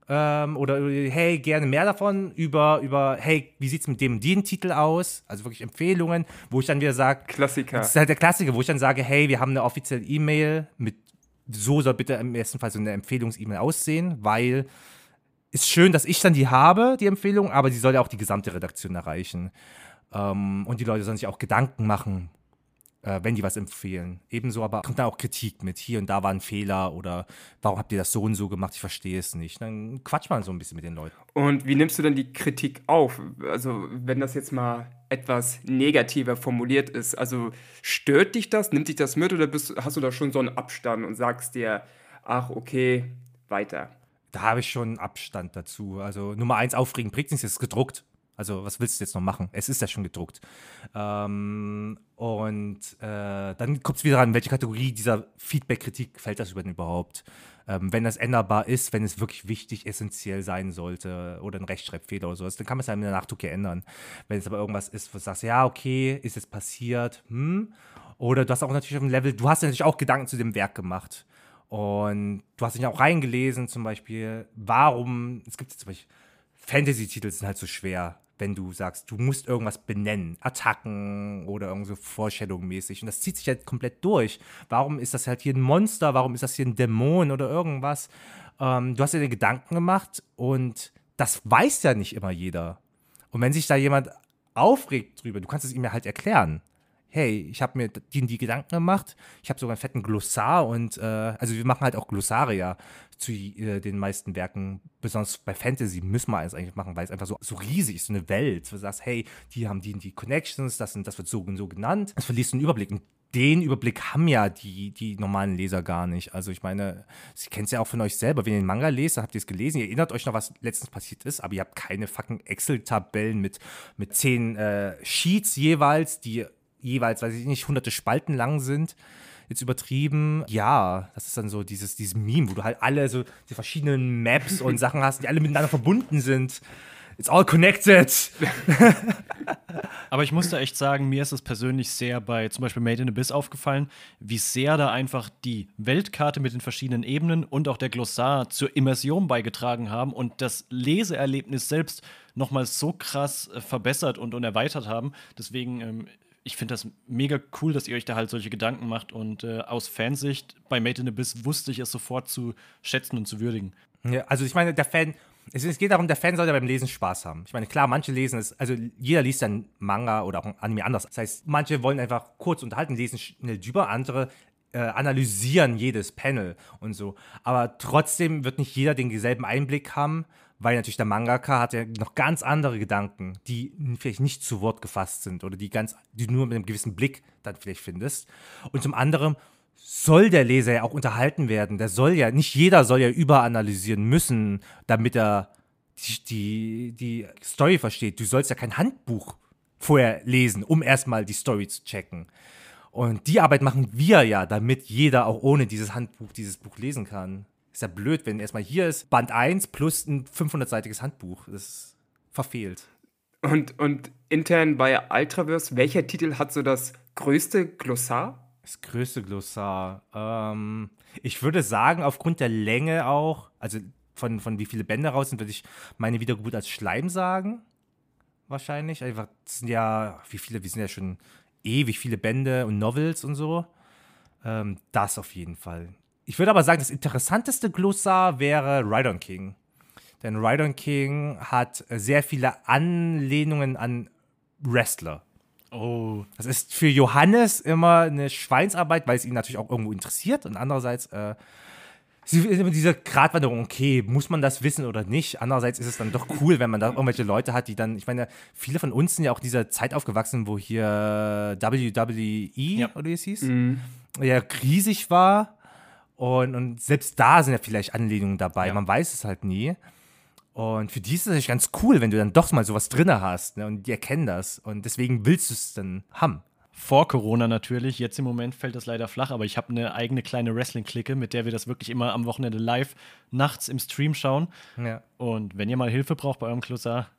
Ähm, oder hey, gerne mehr davon über, über hey, wie sieht es mit dem und den Titel aus? Also wirklich Empfehlungen, wo ich dann wieder sage, Klassiker. das ist halt der Klassiker, wo ich dann sage, hey, wir haben eine offizielle E-Mail mit, so soll bitte im ersten Fall so eine Empfehlungs-E-Mail aussehen, weil ist schön, dass ich dann die habe, die Empfehlung, aber die soll ja auch die gesamte Redaktion erreichen. Ähm, und die Leute sollen sich auch Gedanken machen, äh, wenn die was empfehlen. Ebenso aber kommt da auch Kritik mit. Hier und da war ein Fehler oder warum habt ihr das so und so gemacht? Ich verstehe es nicht. Dann quatscht man so ein bisschen mit den Leuten. Und wie nimmst du denn die Kritik auf? Also, wenn das jetzt mal etwas negativer formuliert ist, also stört dich das? Nimmt dich das mit oder bist, hast du da schon so einen Abstand und sagst dir, ach, okay, weiter? Da habe ich schon Abstand dazu. Also Nummer eins, aufregend bringt nichts, es ist gedruckt. Also was willst du jetzt noch machen? Es ist ja schon gedruckt. Ähm, und äh, dann kommt es wieder an, welche Kategorie dieser Feedback-Kritik fällt das überhaupt? Ähm, wenn das änderbar ist, wenn es wirklich wichtig, essentiell sein sollte oder ein Rechtschreibfehler oder sowas, dann kann man es ja in der Nachdruck ändern. Wenn es aber irgendwas ist, wo du sagst, ja, okay, ist jetzt passiert, hm? Oder du hast auch natürlich auf dem Level, du hast natürlich auch Gedanken zu dem Werk gemacht. Und du hast dich auch reingelesen, zum Beispiel, warum, es gibt zum Beispiel, Fantasy-Titel sind halt so schwer, wenn du sagst, du musst irgendwas benennen, Attacken oder irgend so Foreshadowing-mäßig. Und das zieht sich halt komplett durch. Warum ist das halt hier ein Monster? Warum ist das hier ein Dämon oder irgendwas? Ähm, du hast dir den Gedanken gemacht und das weiß ja nicht immer jeder. Und wenn sich da jemand aufregt drüber, du kannst es ihm ja halt erklären hey, ich habe mir die, die Gedanken gemacht, ich habe sogar einen fetten Glossar und äh, also wir machen halt auch Glossare ja zu äh, den meisten Werken, besonders bei Fantasy müssen wir es eigentlich machen, weil es einfach so, so riesig ist, so eine Welt. Du sagst, hey, die haben die, die Connections, das, sind, das wird so und so genannt. Das verlierst du einen Überblick. Und den Überblick haben ja die, die normalen Leser gar nicht. Also ich meine, Sie kennt es ja auch von euch selber. Wenn ihr den Manga lest, dann habt ihr es gelesen, ihr erinnert euch noch, was letztens passiert ist, aber ihr habt keine fucking Excel-Tabellen mit, mit zehn äh, Sheets jeweils, die jeweils, weiß ich nicht, hunderte Spalten lang sind. Jetzt übertrieben. Ja, das ist dann so dieses, dieses Meme, wo du halt alle so die verschiedenen Maps und Sachen hast, die alle miteinander verbunden sind. It's all connected. Aber ich muss da echt sagen, mir ist es persönlich sehr bei zum Beispiel Made in Abyss aufgefallen, wie sehr da einfach die Weltkarte mit den verschiedenen Ebenen und auch der Glossar zur Immersion beigetragen haben und das Leseerlebnis selbst nochmal so krass äh, verbessert und, und erweitert haben. Deswegen, ähm, ich finde das mega cool, dass ihr euch da halt solche Gedanken macht und äh, aus Fansicht bei Made in Abyss wusste ich es sofort zu schätzen und zu würdigen. Ja, also ich meine, der Fan, es, es, geht darum, der Fan soll ja beim Lesen Spaß haben. Ich meine, klar, manche lesen es, also jeder liest dann Manga oder auch ein Anime anders. Das heißt, manche wollen einfach kurz unterhalten, lesen schnell drüber, andere äh, analysieren jedes Panel und so. Aber trotzdem wird nicht jeder den selben Einblick haben, weil natürlich der Mangaka hat ja noch ganz andere Gedanken, die vielleicht nicht zu Wort gefasst sind oder die ganz, die du nur mit einem gewissen Blick dann vielleicht findest. Und zum anderen soll der Leser ja auch unterhalten werden. Der soll ja, nicht jeder soll ja überanalysieren müssen, damit er die, die, die Story versteht. Du sollst ja kein Handbuch vorher lesen, um erstmal die Story zu checken. Und die Arbeit machen wir ja, damit jeder auch ohne dieses Handbuch dieses Buch lesen kann. Ist ja blöd, wenn erstmal hier ist Band 1 plus ein 500-seitiges Handbuch. Das ist verfehlt. Und, und intern bei Ultraverse, welcher Titel hat so das größte Glossar? Das größte Glossar. Ähm, ich würde sagen, aufgrund der Länge auch, also von, von wie viele Bände raus sind, würde ich meine Wiedergeburt als Schleim sagen. Wahrscheinlich. Einfach, das sind ja, wie viele, wir sind ja schon ewig viele Bände und Novels und so. Ähm, das auf jeden Fall. Ich würde aber sagen, das interessanteste Glossar wäre Rydon King. Denn Rydon King hat sehr viele Anlehnungen an Wrestler. Oh. Das ist für Johannes immer eine Schweinsarbeit, weil es ihn natürlich auch irgendwo interessiert. Und andererseits, äh, sie ist immer diese Gratwanderung, okay, muss man das wissen oder nicht? Andererseits ist es dann doch cool, wenn man da irgendwelche Leute hat, die dann, ich meine, viele von uns sind ja auch dieser Zeit aufgewachsen, wo hier WWE, Ja. oder wie es hieß, ja riesig war. Und, und selbst da sind ja vielleicht Anlehnungen dabei. Ja. Man weiß es halt nie. Und für die ist es natürlich ganz cool, wenn du dann doch mal sowas drinne hast. Ne? Und die erkennen das. Und deswegen willst du es dann haben. Vor Corona natürlich. Jetzt im Moment fällt das leider flach, aber ich habe eine eigene kleine Wrestling-Clique, mit der wir das wirklich immer am Wochenende live nachts im Stream schauen. Ja. Und wenn ihr mal Hilfe braucht bei eurem Klossar,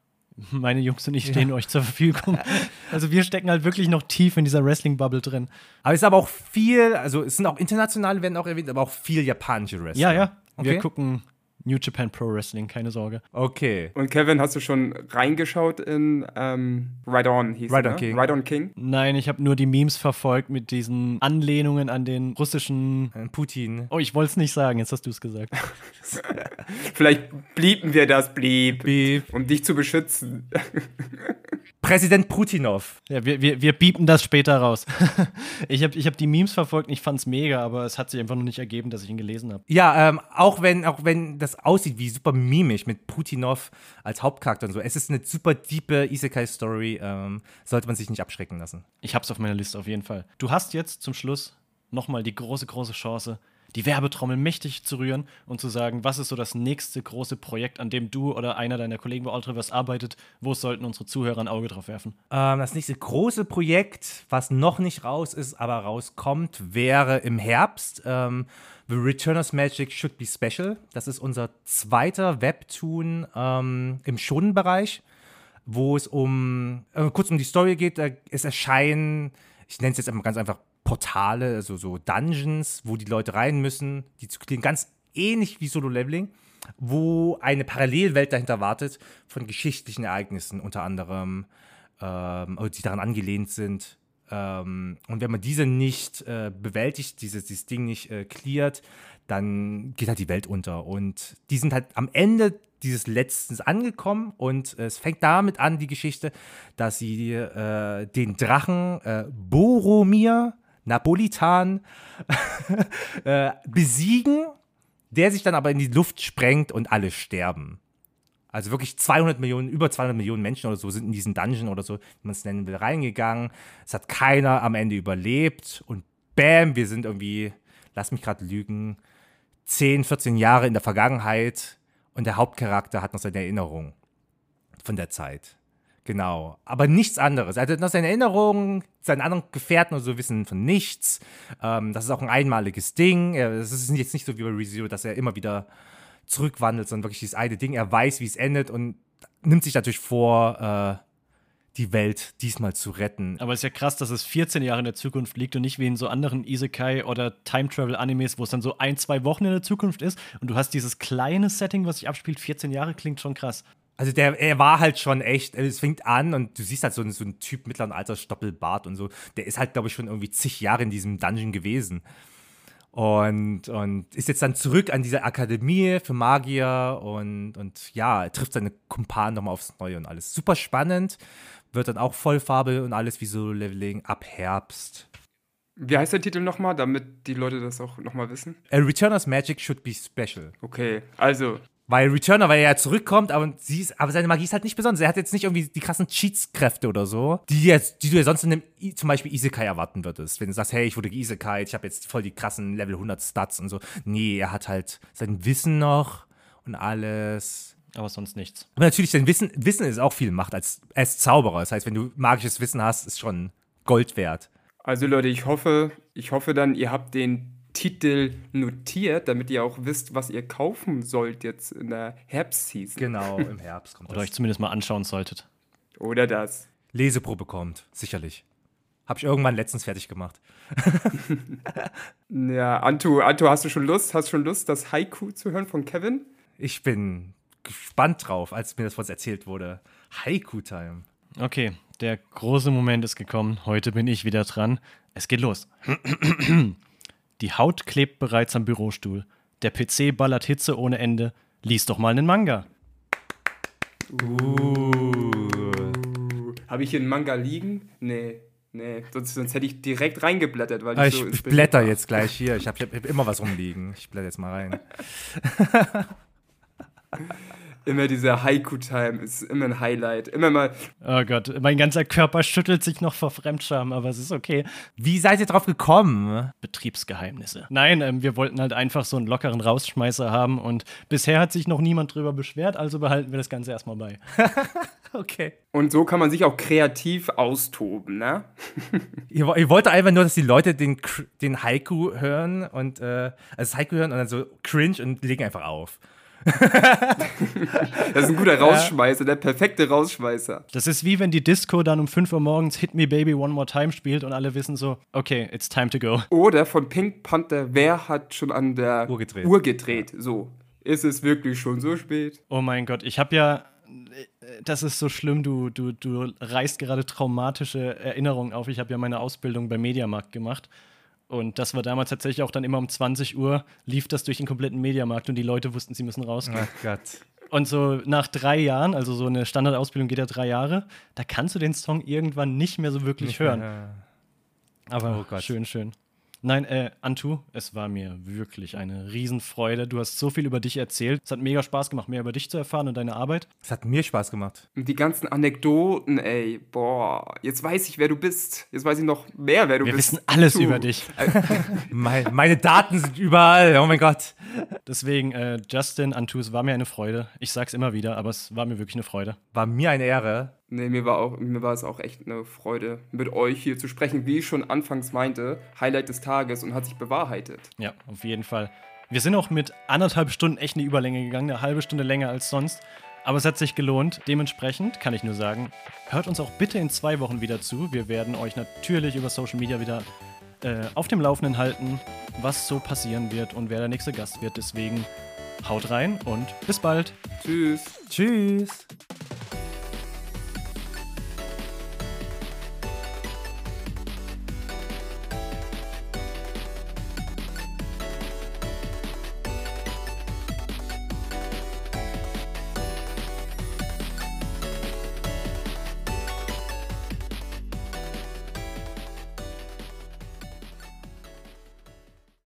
meine Jungs und ich stehen euch zur Verfügung. Also wir stecken halt wirklich noch tief in dieser Wrestling-Bubble drin. Aber es ist aber auch viel, also es sind auch internationale, werden auch erwähnt, aber auch viel japanische Wrestling. Ja, ja. Wir Okay. gucken New Japan Pro Wrestling, keine Sorge. Okay. Und Kevin, hast du schon reingeschaut in ähm, Ride On hieß Ride On ne? King. Ride On King. Nein, ich habe nur die Memes verfolgt mit diesen Anlehnungen an den russischen. Putin. Oh, ich wollte es nicht sagen, jetzt hast du es gesagt. Vielleicht blieben wir das, blieb. Beep. Um dich zu beschützen. Präsident Putinov. Ja, wir, wir, wir biepen das später raus. ich habe ich hab die Memes verfolgt und ich fand es mega, aber es hat sich einfach noch nicht ergeben, dass ich ihn gelesen habe. Ja, ähm, auch wenn, auch wenn das aussieht wie super mimisch mit Putinov als Hauptcharakter und so. Es ist eine super diepe Isekai-Story. Ähm, sollte man sich nicht abschrecken lassen. Ich hab's auf meiner Liste auf jeden Fall. Du hast jetzt zum Schluss nochmal die große, große Chance, die Werbetrommel mächtig zu rühren und zu sagen, was ist so das nächste große Projekt, an dem du oder einer deiner Kollegen bei Ultraverse arbeitet? Wo sollten unsere Zuhörer ein Auge drauf werfen? Ähm, das nächste große Projekt, was noch nicht raus ist, aber rauskommt, wäre im Herbst. Ähm, The Returners Magic Should Be Special. Das ist unser zweiter Webtoon ähm, im Shonen-Bereich, wo es um, äh, kurz um die Story geht. Äh, es erscheinen, ich nenne es jetzt ganz einfach Portale, also so Dungeons, wo die Leute rein müssen, die zu klingen, ganz ähnlich wie Solo-Leveling wo eine Parallelwelt dahinter wartet von geschichtlichen Ereignissen, unter anderem, ähm, die daran angelehnt sind. Ähm, und wenn man diese nicht äh, bewältigt, dieses, dieses Ding nicht äh, cleart, dann geht halt die Welt unter. Und die sind halt am Ende dieses Letztens angekommen und äh, es fängt damit an, die Geschichte, dass sie äh, den Drachen äh, Boromir Napolitan äh, besiegen, der sich dann aber in die Luft sprengt und alle sterben. Also wirklich 200 Millionen, über 200 Millionen Menschen oder so sind in diesen Dungeon oder so, wie man es nennen will, reingegangen. Es hat keiner am Ende überlebt und bam, wir sind irgendwie, lass mich gerade lügen, 10, 14 Jahre in der Vergangenheit und der Hauptcharakter hat noch seine Erinnerung von der Zeit. Genau. Aber nichts anderes. Er hat noch seine Erinnerungen, seine anderen Gefährten und so wissen von nichts. Ähm, das ist auch ein einmaliges Ding. Es ist jetzt nicht so wie bei ReZero, dass er immer wieder zurückwandelt, sondern wirklich dieses eine Ding. Er weiß, wie es endet und nimmt sich natürlich vor, äh, die Welt diesmal zu retten. Aber es ist ja krass, dass es 14 Jahre in der Zukunft liegt und nicht wie in so anderen Isekai oder Time-Travel-Animes, wo es dann so ein, zwei Wochen in der Zukunft ist und du hast dieses kleine Setting, was sich abspielt. 14 Jahre klingt schon krass. Also der, er war halt schon echt, es fängt an und du siehst halt so, so einen Typ mittleren Alters, Stoppelbart und so. Der ist halt, glaube ich, schon irgendwie zig Jahre in diesem Dungeon gewesen. Und, und ist jetzt dann zurück an dieser Akademie für Magier und, und ja, trifft seine Kumpanen nochmal aufs Neue und alles. Super spannend. Wird dann auch Vollfarbe und alles wie Solo-Leveling ab Herbst. Wie heißt der Titel nochmal, damit die Leute das auch nochmal wissen? A Returners Magic should be special. Okay, also, Weil Returner, weil er ja zurückkommt, aber, sie ist, aber seine Magie ist halt nicht besonders. Er hat jetzt nicht irgendwie die krassen Cheats-Kräfte oder so, die, jetzt, die du ja sonst in einem I zum Beispiel Isekai erwarten würdest. Wenn du sagst, hey, ich wurde Isekai, ich habe jetzt voll die krassen Level 100 Stats und so. Nee, er hat halt sein Wissen noch und alles. Aber sonst nichts. Aber natürlich, sein Wissen, Wissen ist auch viel Macht als, als Zauberer. Das heißt, wenn du magisches Wissen hast, ist schon Gold wert. also Leute, ich hoffe, ich hoffe dann, ihr habt den Titel notiert, damit ihr auch wisst, was ihr kaufen sollt jetzt in der Herbstseason. Genau, im Herbst kommt Oder das. euch zumindest mal anschauen solltet. Oder das. Leseprobe kommt, sicherlich. Habe ich irgendwann letztens fertig gemacht. Ja, Antu, Antu, hast du schon Lust? Hast du schon Lust, das Haiku zu hören von Kevin? Ich bin gespannt drauf, als mir das uns erzählt wurde. Haiku-Time. Okay, der große Moment ist gekommen. Heute bin ich wieder dran. Es geht los. Die Haut klebt bereits am Bürostuhl. Der PC ballert Hitze ohne Ende. Lies doch mal einen Manga. Habe ich hier einen Manga liegen? Nee, nee. Sonst, sonst hätte ich direkt reingeblättert, weil ich ich so ich blätter jetzt gleich hier. Ich habe hab immer was rumliegen. Ich blätter jetzt mal rein. Immer dieser Haiku-Time ist immer ein Highlight. Immer mal, Oh Gott, mein ganzer Körper schüttelt sich noch vor Fremdscham, aber es ist okay. Wie seid ihr drauf gekommen? Betriebsgeheimnisse. Nein, ähm, wir wollten halt einfach so einen lockeren Rausschmeißer haben und bisher hat sich noch niemand drüber beschwert, also behalten wir das Ganze erstmal bei. Okay. und so kann man sich auch kreativ austoben, ne? Ihr, wo- ihr wollt einfach nur, dass die Leute den, den Haiku hören und äh, also das Haiku hören und dann so cringe und legen einfach auf. Das ist ein guter Rausschmeißer, der perfekte Rausschmeißer. Das ist wie wenn die Disco dann um 5 Uhr morgens Hit Me Baby One More Time spielt und alle wissen so, okay, it's time to go. Oder von Pink Panther, wer hat schon an der Uhr gedreht. Uhr gedreht? So. Ist es wirklich schon so spät? Oh mein Gott, ich habe ja, das ist so schlimm, du, du, du reißt gerade traumatische Erinnerungen auf. Ich habe ja meine Ausbildung beim Mediamarkt gemacht. Und das war damals tatsächlich auch dann immer um 20 Uhr, lief das durch den kompletten Mediamarkt und die Leute wussten, sie müssen rausgehen. Ach Gott. Und so nach drei Jahren, also so eine Standardausbildung geht ja drei Jahre, da kannst du den Song irgendwann nicht mehr so wirklich hören. Aber Oh schön, schön. Nein, äh, Antu, es war mir wirklich eine Riesenfreude. Du hast so viel über dich erzählt. Es hat mega Spaß gemacht, mehr über dich zu erfahren und deine Arbeit. Es hat mir Spaß gemacht. Und die ganzen Anekdoten, ey, boah, jetzt weiß ich, wer du bist. Jetzt weiß ich noch mehr, wer du Wir bist. wissen alles Du. über dich. Mein, meine Daten sind überall. Oh mein Gott. Deswegen, äh, Justin, Antu, es war mir eine Freude. Ich sag's immer wieder, aber es war mir wirklich eine Freude. War mir eine Ehre. Nee, mir war, auch, mir war es auch echt eine Freude, mit euch hier zu sprechen, wie ich schon anfangs meinte. Highlight des Tages und hat sich bewahrheitet. Ja, auf jeden Fall. Wir sind auch mit anderthalb Stunden echt eine Überlänge gegangen, eine halbe Stunde länger als sonst. Aber es hat sich gelohnt. Dementsprechend kann ich nur sagen, hört uns auch bitte in zwei Wochen wieder zu. Wir werden euch natürlich über Social Media wieder äh, auf dem Laufenden halten, was so passieren wird und wer der nächste Gast wird. Deswegen haut rein und bis bald. Tschüss. Tschüss.